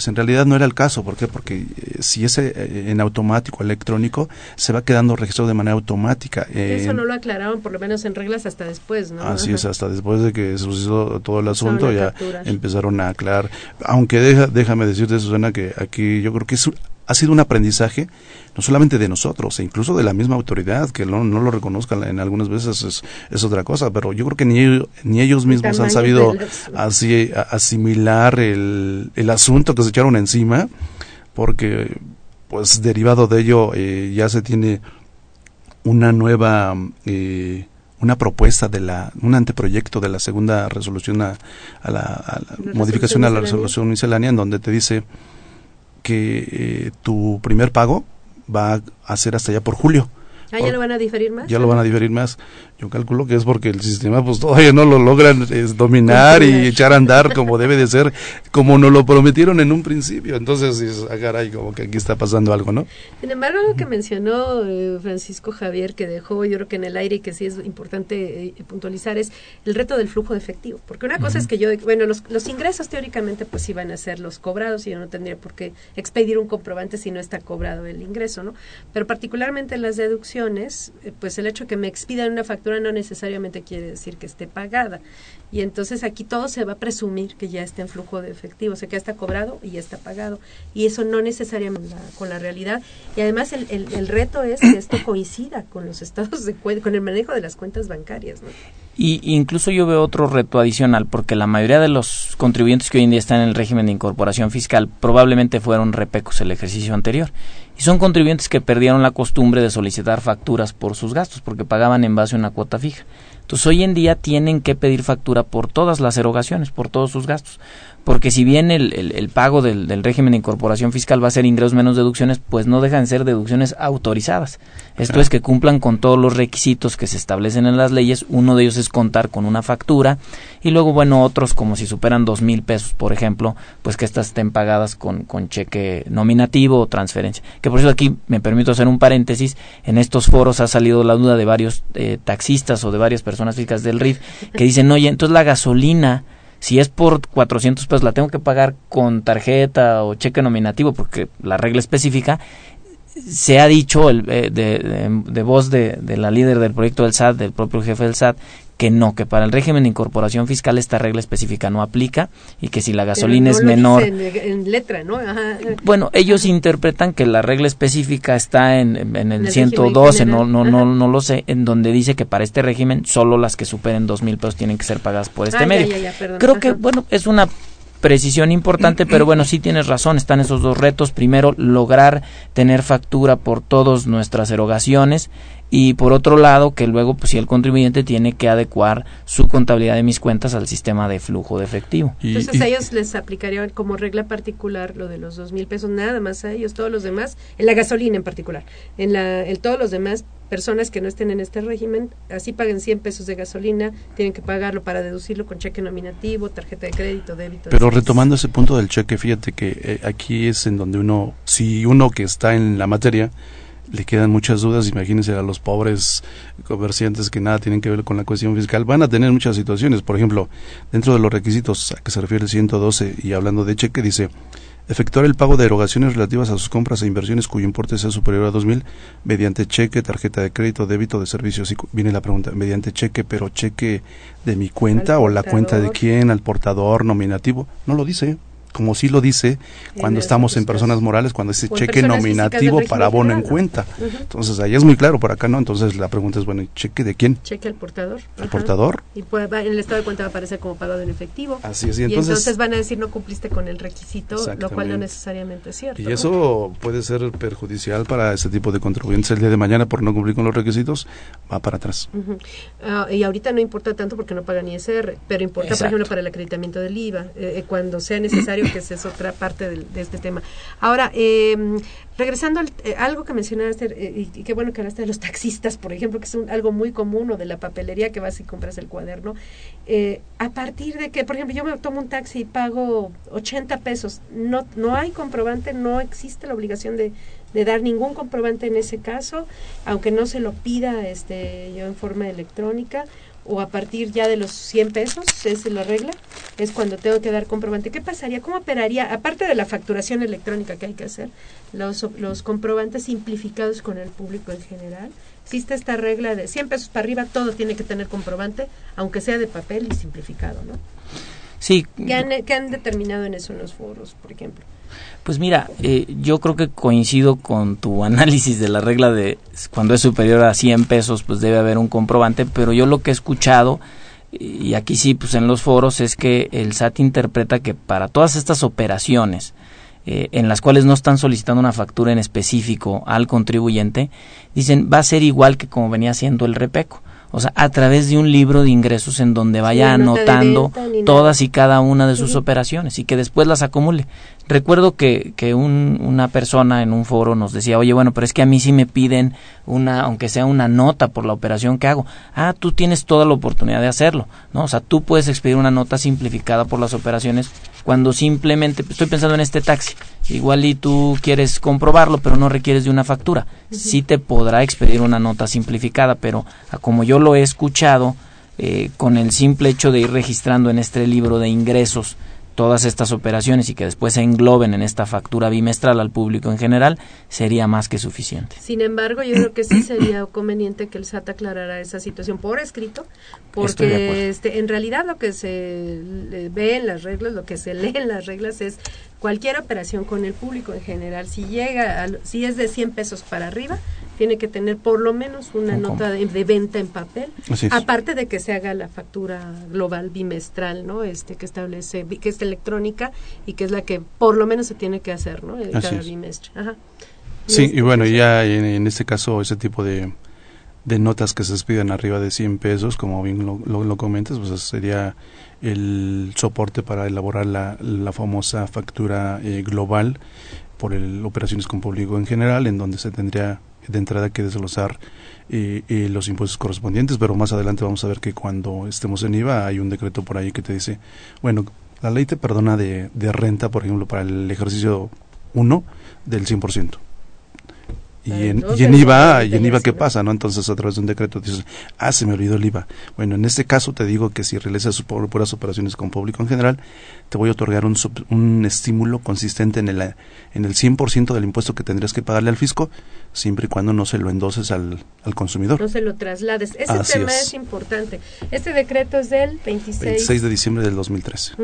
pues en realidad no era el caso. ¿Por qué? Porque eh, si es eh, en automático, electrónico, se va quedando registrado de manera automática. Eso no lo aclararon, por lo menos en reglas, hasta después, ¿no? Así es, hasta después de que sucedió todo el asunto, ya empezaron a aclarar. Aunque deja, déjame decirte, Susana, que aquí yo creo que es ha sido un aprendizaje no solamente de nosotros, e incluso de la misma autoridad, que no, lo reconozcan en algunas veces es, otra cosa, pero yo creo que ni, ni ellos mismos han sabido así, asimilar el, el asunto que se echaron encima, porque pues derivado de ello eh, ya se tiene una nueva eh, una propuesta de la un anteproyecto de la segunda resolución a, la, modificación a la resolución miscelánea en donde te dice que eh, tu primer pago va a ser hasta allá por julio. Ah, ya lo van a diferir más. Ya lo van a diferir más. Yo calculo que es porque el sistema pues todavía no lo logran dominar y echar a andar como debe de ser, como nos lo prometieron en un principio. Entonces, es, ah, caray, como que aquí está pasando algo, ¿no? Sin embargo, algo que mencionó eh, Francisco Javier, que dejó yo creo que en el aire y que sí es importante eh, puntualizar, es el reto del flujo de efectivo. Porque una cosa es que yo, bueno, los, los ingresos teóricamente pues iban a ser los cobrados y yo no tendría por qué expedir un comprobante si no está cobrado el ingreso, ¿no? Pero particularmente en las deducciones, eh, pues el hecho que me expidan una factura no necesariamente quiere decir que esté pagada. Y entonces aquí todo se va a presumir que ya está en flujo de efectivo, o sea que ya está cobrado y ya está pagado. Y eso no necesariamente con la realidad. Y además el, reto es que esto coincida con los estados de con el manejo de las cuentas bancarias. Y incluso yo veo otro reto adicional, porque la mayoría de los contribuyentes que hoy en día están en el régimen de incorporación fiscal probablemente fueron repecos el ejercicio anterior. Y son contribuyentes que perdieron la costumbre de solicitar facturas por sus gastos, porque pagaban en base a una cuota fija. Entonces hoy en día tienen que pedir factura por todas las erogaciones, por todos sus gastos porque si bien el, el, pago del, del, régimen de incorporación fiscal va a ser ingresos menos deducciones, pues no dejan de ser deducciones autorizadas. Esto es que cumplan con todos los requisitos que se establecen en las leyes. Uno de ellos es contar con una factura y luego, bueno, otros como si superan dos mil pesos, por ejemplo, pues que estas estén pagadas con, con cheque nominativo o transferencia. Que por eso aquí me permito hacer un paréntesis. En estos foros ha salido la duda de varios eh, taxistas o de varias personas físicas del RIF que dicen, oye, entonces la gasolina si es por 400 pesos la tengo que pagar con tarjeta o cheque nominativo porque la regla específica se ha dicho el, eh, de, de, voz de, de, la líder del proyecto del SAT, del propio jefe del SAT, que no, que para el régimen de incorporación fiscal esta regla específica no aplica y que si la gasolina es menor. En, letra, ¿no? Bueno, ellos interpretan que la regla específica está en, en el, 112, no, no, no, no lo sé, en donde dice que para este régimen solo las que superen dos mil pesos tienen que ser pagadas por este ah, medio. Creo que, bueno, es una precisión importante, pero bueno, sí tienes razón, están esos dos retos. Primero, lograr tener factura por todas nuestras erogaciones y por otro lado que luego pues si el contribuyente tiene que adecuar su contabilidad de mis cuentas al sistema de flujo de efectivo. Entonces a ellos les aplicarían como regla particular lo de los dos mil pesos nada más a ellos, todos los demás, en la gasolina en particular, en la, en todos los demás personas que no estén en este régimen, así paguen 100 pesos de gasolina, tienen que pagarlo para deducirlo con cheque nominativo, tarjeta de crédito, débito. Pero retomando ese punto del cheque, fíjate que eh, aquí es en donde uno, si uno que está en la materia, le quedan muchas dudas, imagínense a los pobres comerciantes que nada tienen que ver con la cuestión fiscal, van a tener muchas situaciones. Por ejemplo, dentro de los requisitos a que se refiere el 112 y hablando de cheque, dice efectuar el pago de erogaciones relativas a sus compras e inversiones cuyo importe sea superior a 2.000 mediante cheque, tarjeta de crédito, débito de servicios. Y viene la pregunta, mediante cheque, pero cheque de mi cuenta o la cuenta de quién, al portador, nominativo. No lo dice como sí lo dice cuando estamos en personas morales, cuando ese cheque nominativo para abono en cuenta. Entonces ahí es muy claro, por acá no. Entonces la pregunta es, bueno, ¿cheque de quién? Cheque al portador. ¿Al portador? Y pues, en el estado de cuenta va a aparecer como pagado en efectivo. Así es. Y entonces, van a decir no cumpliste con el requisito, lo cual no necesariamente es cierto. Y eso puede ser perjudicial para ese tipo de contribuyentes el día de mañana por no cumplir con los requisitos, va para atrás. Ah, y ahorita no importa tanto porque no pagan ISR, pero importa, por ejemplo, para el acreditamiento del IVA, eh, eh, cuando sea necesario que esa es otra parte de, este tema. Ahora, em, regresando al, eh, algo que mencionaste, eh, y, qué bueno que hablaste de los taxistas, por ejemplo, que es algo muy común, o de la papelería que vas y compras el cuaderno, eh, a partir de que, por ejemplo, yo me tomo un taxi y pago 80 pesos, no, no hay comprobante, no existe la obligación de, de dar ningún comprobante en ese caso, aunque no se lo pida este yo en forma electrónica o a partir ya de los 100 pesos, es la regla, es cuando tengo que dar comprobante. ¿Qué pasaría? ¿Cómo operaría? Aparte de la facturación electrónica que hay que hacer, los, los comprobantes simplificados con el público en general. Existe esta regla de 100 pesos para arriba, todo tiene que tener comprobante, aunque sea de papel y simplificado, ¿no? Sí. ¿Qué han, qué han determinado en eso en los foros, por ejemplo? Pues mira, eh, yo creo que coincido con tu análisis de la regla de cuando es superior a 100 pesos, pues debe haber un comprobante, pero yo lo que he escuchado, y aquí sí, pues en los foros, es que el SAT interpreta que para todas estas operaciones, eh, en las cuales no están solicitando una factura en específico al contribuyente, dicen va a ser igual que como venía siendo el repeco o sea, a través de un libro de ingresos en donde vaya anotando todas y cada una de sus operaciones y que después las acumule. Recuerdo que, que un, una persona en un foro nos decía, oye, bueno, pero es que a mí sí me piden una, aunque sea una nota por la operación que hago. Ah, tú tienes toda la oportunidad de hacerlo, ¿no? O sea, tú puedes expedir una nota simplificada por las operaciones cuando simplemente, estoy pensando en este taxi, igual y tú quieres comprobarlo, pero no requieres de una factura. Sí te podrá expedir una nota simplificada, pero como yo lo he escuchado, eh, con el simple hecho de ir registrando en este libro de ingresos todas estas operaciones y que después se engloben en esta factura bimestral al público en general, sería más que suficiente. Sin embargo, yo creo que sí sería conveniente que el SAT aclarara esa situación por escrito, porque este, en realidad lo que se ve en las reglas, lo que se lee en las reglas es cualquier operación con el público en general, si llega, a, si es de 100 pesos para arriba, tiene que tener por lo menos una nota de, venta en papel, aparte de que se haga la factura global bimestral, ¿no? Este que establece que es electrónica y que es la que por lo menos se tiene que hacer, ¿no? cada bimestre. Sí, y bueno, ya en, este caso ese tipo de de notas que se expidan arriba de 100 pesos, como bien lo, lo, comentas, pues sería el soporte para elaborar la, la famosa factura eh, global por el operaciones con público en general, en donde se tendría de entrada que desglosar eh, eh, los impuestos correspondientes, pero más adelante vamos a ver que cuando estemos en IVA hay un decreto por ahí que te dice, bueno, la ley te perdona de, de renta, por ejemplo, para el ejercicio 1 del 100%. Y en, y en IVA, y en IVA ¿qué pasa? no Entonces a través de un decreto dices, ah, se me olvidó el IVA. Bueno, en este caso te digo que si realizas puras operaciones con público en general, te voy a otorgar un, un estímulo consistente en el, en el 100% del impuesto que tendrías que pagarle al fisco, siempre y cuando no se lo endoses al, al consumidor. No se lo traslades. Ese tema es. importante. Este decreto es del 26, 26 de diciembre del 2013.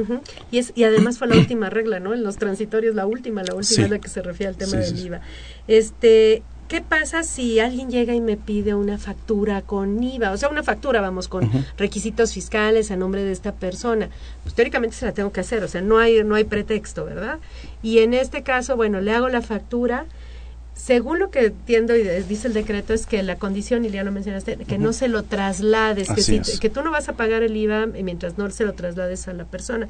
y, es, y además fue la última regla, ¿no? En los transitorios, la última, la última es la que se refiere al tema del IVA. Este, ¿Qué pasa si alguien llega y me pide una factura con IVA? O sea, una factura, vamos, con requisitos fiscales a nombre de esta persona. Pues teóricamente se la tengo que hacer, o sea, no hay, no hay pretexto, ¿verdad? Y en este caso, bueno, le hago la factura. Según lo que entiendo y dice el decreto es que la condición, y ya lo mencionaste, que no se lo traslades, que, que, tú no vas a pagar el IVA mientras no se lo traslades a la persona.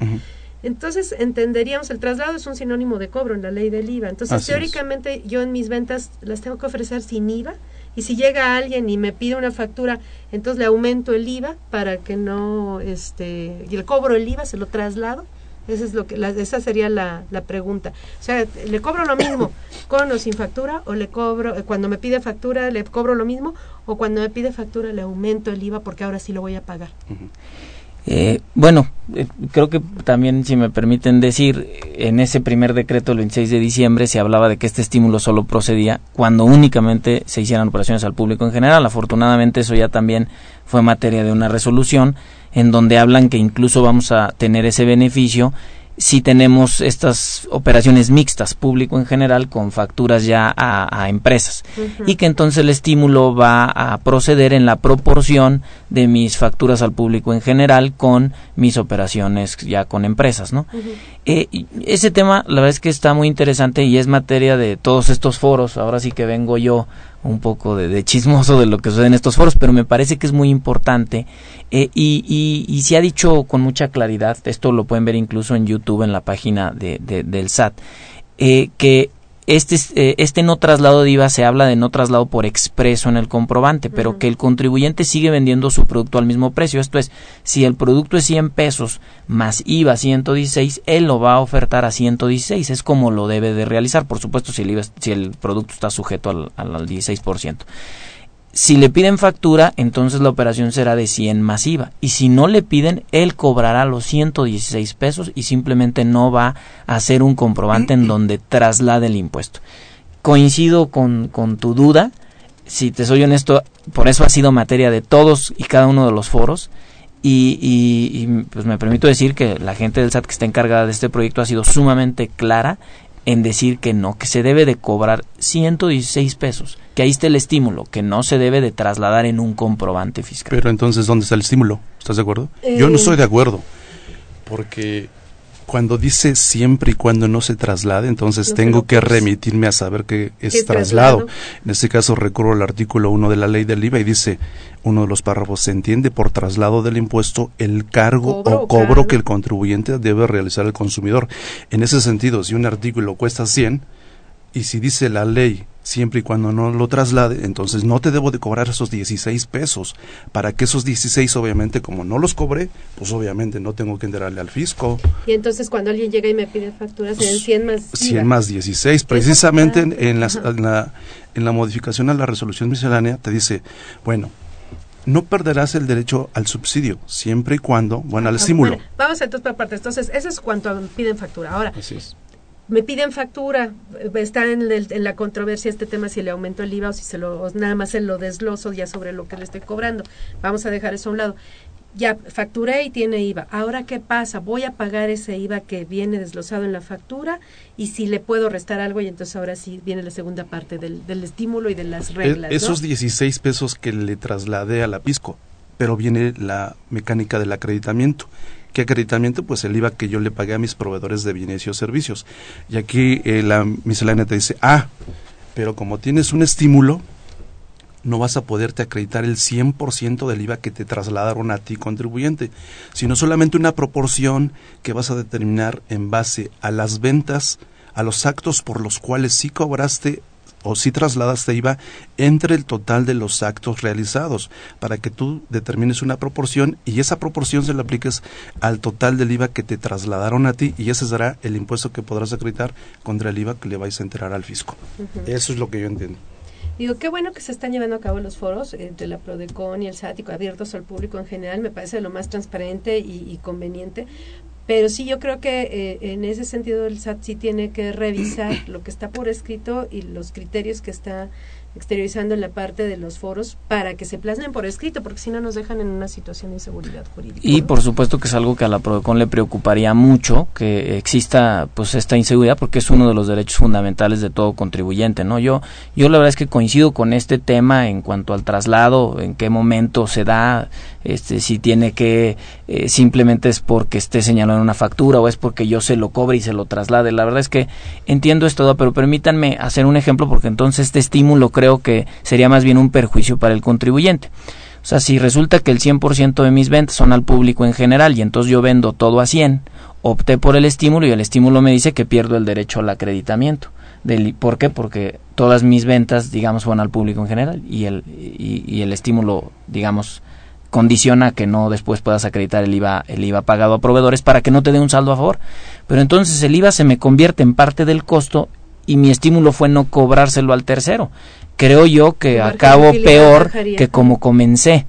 Entonces entenderíamos, el traslado es un sinónimo de cobro en la ley del IVA. Entonces, teóricamente yo en mis ventas las tengo que ofrecer sin IVA y si llega alguien y me pide una factura, entonces le aumento el IVA para que no, este, y el cobro el IVA, se lo traslado. Esa, es lo que, esa sería la, la, pregunta. O sea, ¿le cobro lo mismo con o sin factura? ¿O le cobro, eh, cuando me pide factura, le cobro lo mismo? ¿O cuando me pide factura, le aumento el IVA porque ahora sí lo voy a pagar? Eh, bueno, eh, creo que también, si me permiten decir, en ese primer decreto del 26 de diciembre se hablaba de que este estímulo solo procedía cuando únicamente se hicieran operaciones al público en general. Afortunadamente eso ya también fue materia de una resolución en donde hablan que incluso vamos a tener ese beneficio si tenemos estas operaciones mixtas, público en general, con facturas ya a, empresas. Y que entonces el estímulo va a proceder en la proporción de mis facturas al público en general con mis operaciones ya con empresas, ¿no? Eh, ese tema, la verdad es que está muy interesante y es materia de todos estos foros. Ahora sí que vengo yo un poco de, chismoso de lo que sucede en estos foros, pero me parece que es muy importante eh, y, y, se ha dicho con mucha claridad, esto lo pueden ver incluso en YouTube, en la página de, del SAT, eh, que este, eh, este no traslado de IVA se habla de no traslado por expreso en el comprobante, pero que el contribuyente sigue vendiendo su producto al mismo precio. Esto es, si el producto es 100 pesos más IVA 116, él lo va a ofertar a 116. Es como lo debe de realizar, por supuesto, si el, si el producto está sujeto al, al 16%. Si le piden factura, entonces la operación será de 100 masiva. Y si no le piden, él cobrará los 116 pesos y simplemente no va a hacer un comprobante en donde traslade el impuesto. Coincido con, con tu duda. Si te soy honesto, por eso ha sido materia de todos y cada uno de los foros. Y, y, y, pues me permito decir que la gente del SAT que está encargada de este proyecto ha sido sumamente clara en decir que no, que se debe de cobrar 116 pesos, que ahí está el estímulo, que no se debe de trasladar en un comprobante fiscal. Pero entonces, ¿dónde está el estímulo? ¿Estás de acuerdo? Yo no estoy de acuerdo, porque cuando dice siempre y cuando no se traslade, entonces tengo que remitirme a saber que es traslado. En este caso recurro al artículo 1 de la ley del IVA y dice, uno de los párrafos, se entiende por traslado del impuesto el cargo o cobro que el contribuyente debe realizar al consumidor. En ese sentido, si un artículo cuesta 100 y si dice la ley siempre y cuando no lo traslade, entonces no te debo de cobrar esos 16 pesos. Para que esos 16, obviamente, como no los cobré, pues obviamente no tengo que enterarle al fisco. Y entonces cuando alguien llega y me pide facturas, pues, 100 más 100 más 16. Precisamente en, en, la, en la modificación a la resolución miscelánea te dice, bueno, no perderás el derecho al subsidio, siempre y cuando, bueno, al estímulo. vamos entonces por partes. Entonces, eso es cuanto piden factura. Ahora, Así es me piden factura, está en, en, la controversia este tema si le aumento el IVA o si se lo nada más se lo desgloso ya sobre lo que le estoy cobrando. Vamos a dejar eso a un lado. Ya facturé y tiene IVA. Ahora qué pasa? Voy a pagar ese IVA que viene desglosado en la factura y si le puedo restar algo y entonces ahora sí viene la segunda parte del, del estímulo y de las reglas. esos 16 pesos que le trasladé a la pisco, pero viene la mecánica del acreditamiento ¿Qué acreditamiento? Pues el IVA que yo le pagué a mis proveedores de bienes y servicios. Y aquí eh, la miscelánea te dice, ah, pero como tienes un estímulo, no vas a poderte acreditar el 100% del IVA que te trasladaron a ti contribuyente, sino solamente una proporción que vas a determinar en base a las ventas, a los actos por los cuales sí cobraste o si trasladaste IVA entre el total de los actos realizados para que tú determines una proporción y esa proporción se la apliques al total del IVA que te trasladaron a ti y ese será el impuesto que podrás acreditar contra el IVA que le vais a enterar al fisco. Eso es lo que yo entiendo. Digo, qué bueno que se están llevando a cabo los foros entre la Prodecon y el SATICO abiertos al público en general, me parece lo más transparente y, conveniente, pero sí, yo creo que eh, en ese sentido el SAT sí tiene que revisar lo que está por escrito y los criterios que está exteriorizando en la parte de los foros para que se plasmen por escrito, porque si no nos dejan en una situación de inseguridad jurídica. Y por supuesto que es algo que a la Prodecon le preocuparía mucho que exista pues esta inseguridad porque es uno de los derechos fundamentales de todo contribuyente, ¿no? Yo yo la verdad es que coincido con este tema en cuanto al traslado, en qué momento se da, este si tiene que eh, simplemente es porque esté señalado en una factura o es porque yo se lo cobre y se lo traslade. La verdad es que entiendo esto, pero permítanme hacer un ejemplo porque entonces este estímulo creo que sería más bien un perjuicio para el contribuyente. O sea, si resulta que el 100% de mis ventas son al público en general y entonces yo vendo todo a 100, opté por el estímulo y el estímulo me dice que pierdo el derecho al acreditamiento. ¿Por qué? Porque todas mis ventas, digamos, van al público en general y el, y, el estímulo, digamos, condiciona que no después puedas acreditar el IVA, el IVA pagado a proveedores para que no te dé un saldo a favor. Pero entonces el IVA se me convierte en parte del costo y mi estímulo fue no cobrárselo al tercero creo yo que acabo peor que como comencé.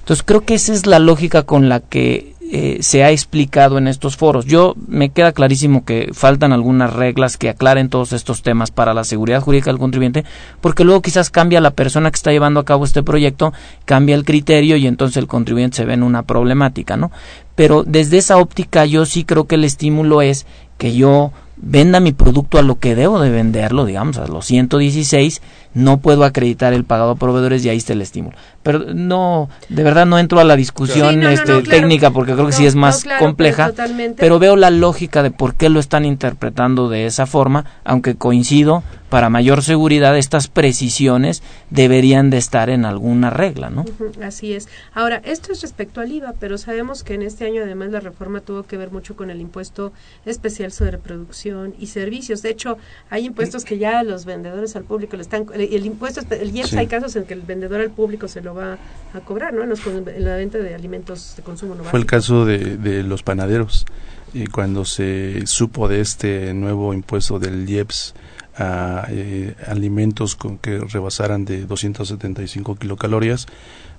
Entonces creo que esa es la lógica con la que eh, se ha explicado en estos foros. Yo me queda clarísimo que faltan algunas reglas que aclaren todos estos temas para la seguridad jurídica del contribuyente, porque luego quizás cambia la persona que está llevando a cabo este proyecto, cambia el criterio y entonces el contribuyente se ve en una problemática, ¿no? Pero desde esa óptica yo sí creo que el estímulo es que yo venda mi producto a lo que debo de venderlo, digamos, a los 116, no puedo acreditar el pagado a proveedores y ahí está el estímulo. Pero no, de verdad no entro a la discusión este, técnica porque creo que sí es más compleja, pero veo la lógica de por qué lo están interpretando de esa forma, aunque coincido, para mayor seguridad estas precisiones deberían de estar en alguna regla, ¿no? así es. Ahora, esto es respecto al IVA, pero sabemos que en este año además la reforma tuvo que ver mucho con el impuesto especial sobre producción y servicios. De hecho, hay impuestos que ya los vendedores al público le están el impuesto, el IEPS hay casos en que el vendedor al público se lo va a cobrar, ¿no? En, la venta de alimentos de consumo no Fue el caso de, de los panaderos. Y cuando se supo de este nuevo impuesto del IEPS a eh, alimentos con que rebasaran de 275 kilocalorías,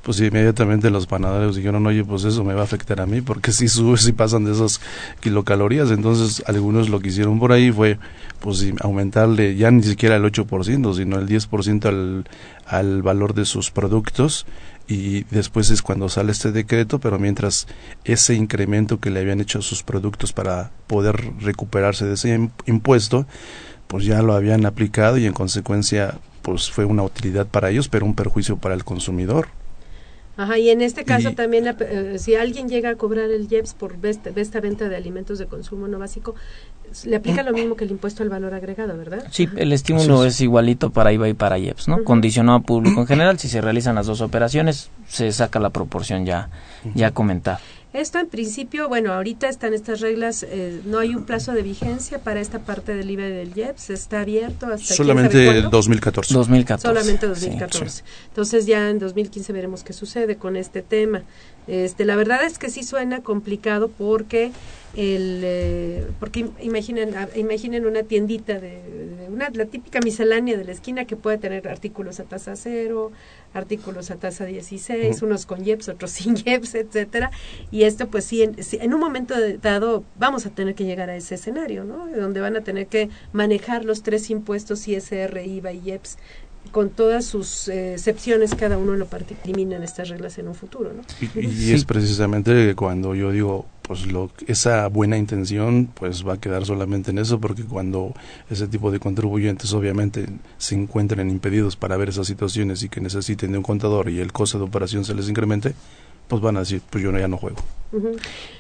pues inmediatamente los panaderos dijeron, oye, pues eso me va a afectar a mí, porque si sube, si pasan de esas kilocalorías, entonces algunos lo que hicieron por ahí fue, pues aumentarle ya ni siquiera el 8%, sino el 10% al, al valor de sus productos, y después es cuando sale este decreto, pero mientras ese incremento que le habían hecho a sus productos para poder recuperarse de ese impuesto, pues ya lo habían aplicado y en consecuencia pues fue una utilidad para ellos, pero un perjuicio para el consumidor. Ajá, y en este caso también, eh, si alguien llega a cobrar el IEPS por esta, venta de alimentos de consumo no básico, le aplica lo mismo que el impuesto al valor agregado, ¿verdad? Sí, el estímulo es. igualito para IVA y para IEPS, ¿no? Condicionado a público en general, si se realizan las dos operaciones, se saca la proporción ya, ya comentada. Esto en principio, bueno, ahorita están estas reglas, eh, no hay un plazo de vigencia para esta parte del IVA y del IEPS, está abierto hasta... Solamente el 2014. 2014. Solamente 2014. Entonces ya en 2015 veremos qué sucede con este tema. Este, la verdad es que sí suena complicado porque el eh, porque imaginen imaginen una tiendita de, una la típica miscelánea de la esquina que puede tener artículos a tasa cero artículos a tasa 16 unos con IEPS otros sin IEPS etcétera y esto pues sí en, en, un momento dado vamos a tener que llegar a ese escenario no donde van a tener que manejar los tres impuestos ISR IVA y IEPS con todas sus eh, excepciones, cada uno lo en estas reglas en un futuro. ¿no? Y, es precisamente cuando yo digo, pues lo, esa buena intención pues va a quedar solamente en eso, porque cuando ese tipo de contribuyentes obviamente se encuentren impedidos para ver esas situaciones y que necesiten de un contador y el costo de operación se les incremente, pues van a decir, pues yo ya no juego.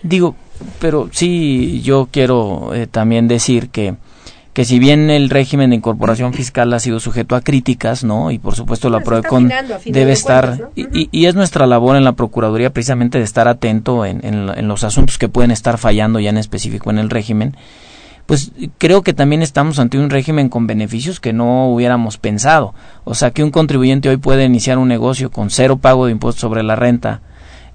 Digo, pero sí, yo quiero eh, también decir que que si bien el régimen de incorporación fiscal ha sido sujeto a críticas, ¿no? Y por supuesto la PRODECON debe estar, y, es nuestra labor en la Procuraduría precisamente de estar atento en, en los asuntos que pueden estar fallando ya en específico en el régimen. Pues creo que también estamos ante un régimen con beneficios que no hubiéramos pensado. O sea, que un contribuyente hoy puede iniciar un negocio con cero pago de impuestos sobre la renta,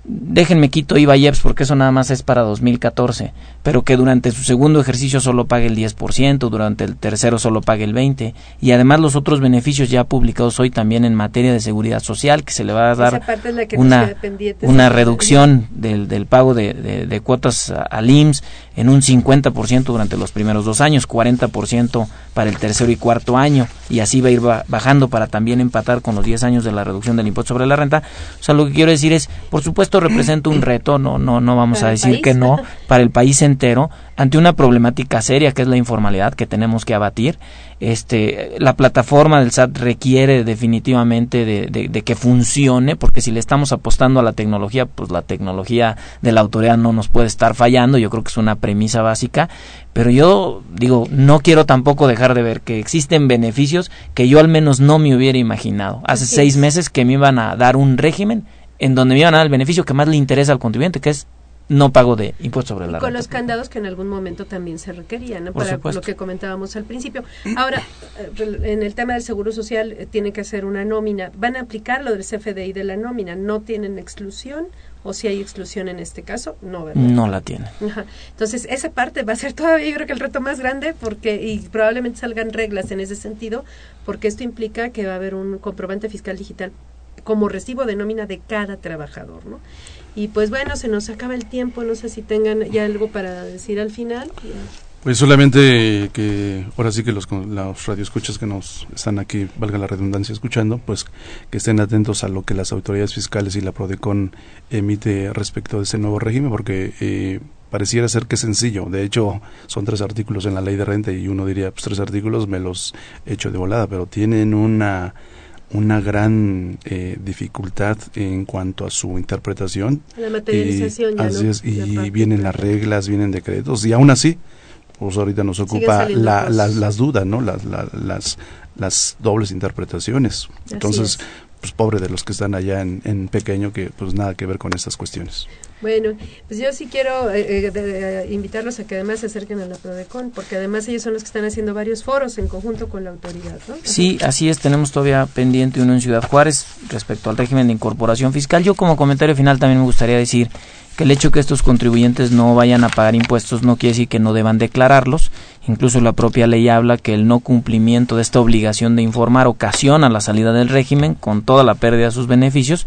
déjenme quito IVA y EPS porque eso nada más es para 2014, pero que durante su segundo ejercicio solo pague el 10%, durante el tercero solo pague el 20%, y además los otros beneficios ya publicados hoy también en materia de seguridad social, que se le va a dar una, una reducción del, del pago de, de, cuotas al IMSS en un 50% durante los primeros dos años, 40% para el tercero y cuarto año, y así va a ir bajando para también empatar con los 10 años de la reducción del impuesto sobre la renta. O sea, lo que quiero decir es, por supuesto, representa un reto, no, no, no vamos a decir que no, para el país entero, ante una problemática seria que es la informalidad que tenemos que abatir. Este, la plataforma del SAT requiere definitivamente de, de, que funcione, porque si le estamos apostando a la tecnología, pues la tecnología de la autoridad no nos puede estar fallando, yo creo que es una premisa básica, pero yo digo, no quiero tampoco dejar de ver que existen beneficios que yo al menos no me hubiera imaginado. Hace seis meses que me iban a dar un régimen en donde me iban a dar el beneficio que más le interesa al contribuyente, que es no pago de impuestos sobre la con los candados que en algún momento también se requerían, ¿no? para lo que comentábamos al principio. Ahora, eh, en el tema del seguro social eh, tiene que hacer una nómina. ¿Van a aplicar lo del CFDI de la nómina? ¿No tienen exclusión? ¿O si hay exclusión en este caso? No, ¿verdad? No la tienen. Entonces, esa parte va a ser todavía, yo creo que el reto más grande, porque y probablemente salgan reglas en ese sentido, porque esto implica que va a haber un comprobante fiscal digital como recibo de nómina de cada trabajador, ¿no? Y pues bueno, se nos acaba el tiempo, no sé si tengan ya algo para decir al final. Pues solamente que ahora sí que los, los radioescuchas que nos están aquí, valga la redundancia, escuchando, pues que estén atentos a lo que las autoridades fiscales y la PRODECON emite respecto de este nuevo régimen, porque eh, pareciera ser que es sencillo. De hecho, son tres artículos en la ley de renta y uno diría, pues tres artículos me los echo de volada, pero tienen una una gran eh, dificultad en cuanto a su interpretación. La materialización. y vienen las reglas, vienen decretos, y aún así, pues ahorita nos ocupa la, las dudas, ¿no? Las, las, las dobles interpretaciones. Entonces, pues pobre de los que están allá en, en pequeño, que pues nada que ver con estas cuestiones. Bueno, pues yo sí quiero eh, eh, eh, invitarlos a que además se acerquen a la PRODECON, porque además ellos son los que están haciendo varios foros en conjunto con la autoridad. ¿no? Sí, así es, tenemos todavía pendiente uno en Ciudad Juárez respecto al régimen de incorporación fiscal. Yo como comentario final también me gustaría decir que el hecho que estos contribuyentes no vayan a pagar impuestos no quiere decir que no deban declararlos. Incluso la propia ley habla que el no cumplimiento de esta obligación de informar ocasiona la salida del régimen con toda la pérdida de sus beneficios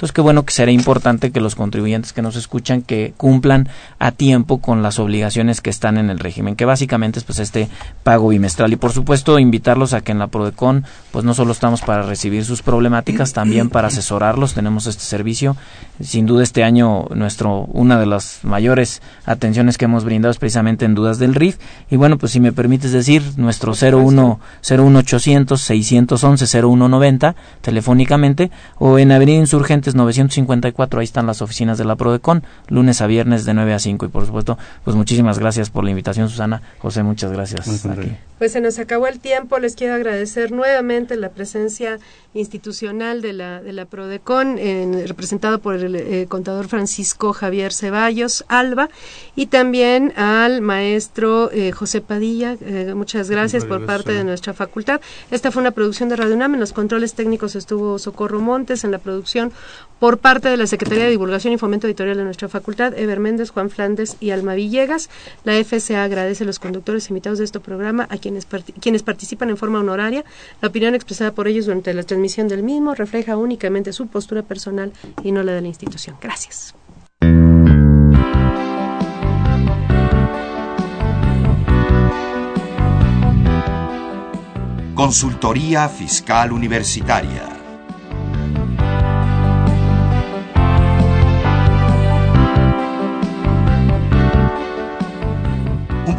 entonces, qué bueno que será importante que los contribuyentes que nos escuchan que cumplan a tiempo con las obligaciones que están en el régimen, que básicamente es pues este pago bimestral. Y por supuesto, invitarlos a que en la Prodecon, pues no solo estamos para recibir sus problemáticas, también para asesorarlos. Tenemos este servicio. Sin duda, este año, nuestro, una de las mayores atenciones que hemos brindado es precisamente en dudas del RIF. Y bueno, pues si me permites decir, nuestro 01, 01800 611 0190 telefónicamente o en Avenida Insurgentes 954, ahí están las oficinas de la Prodecon, lunes a viernes de 9 a 5 y por supuesto, pues muchísimas gracias por la invitación Susana, José, muchas gracias. Pues se nos acabó el tiempo, les quiero agradecer nuevamente la presencia institucional de la, de la Prodecon, representado por el eh, contador Francisco Javier Ceballos Alba, y también al maestro eh, José Padilla. Eh, muchas gracias por parte de nuestra facultad. Esta fue una producción de Radio UNAM. En los controles técnicos estuvo Socorro Montes, en la producción por parte de la Secretaría de Divulgación y Fomento Editorial de nuestra facultad, Ever Méndez, Juan Flandes y Alma Villegas. La FCA agradece a los conductores invitados de este programa, a quienes, quienes participan en forma honoraria. La opinión expresada por ellos durante la transmisión del mismo refleja únicamente su postura personal y no la de la institución. Gracias. Consultoría Fiscal Universitaria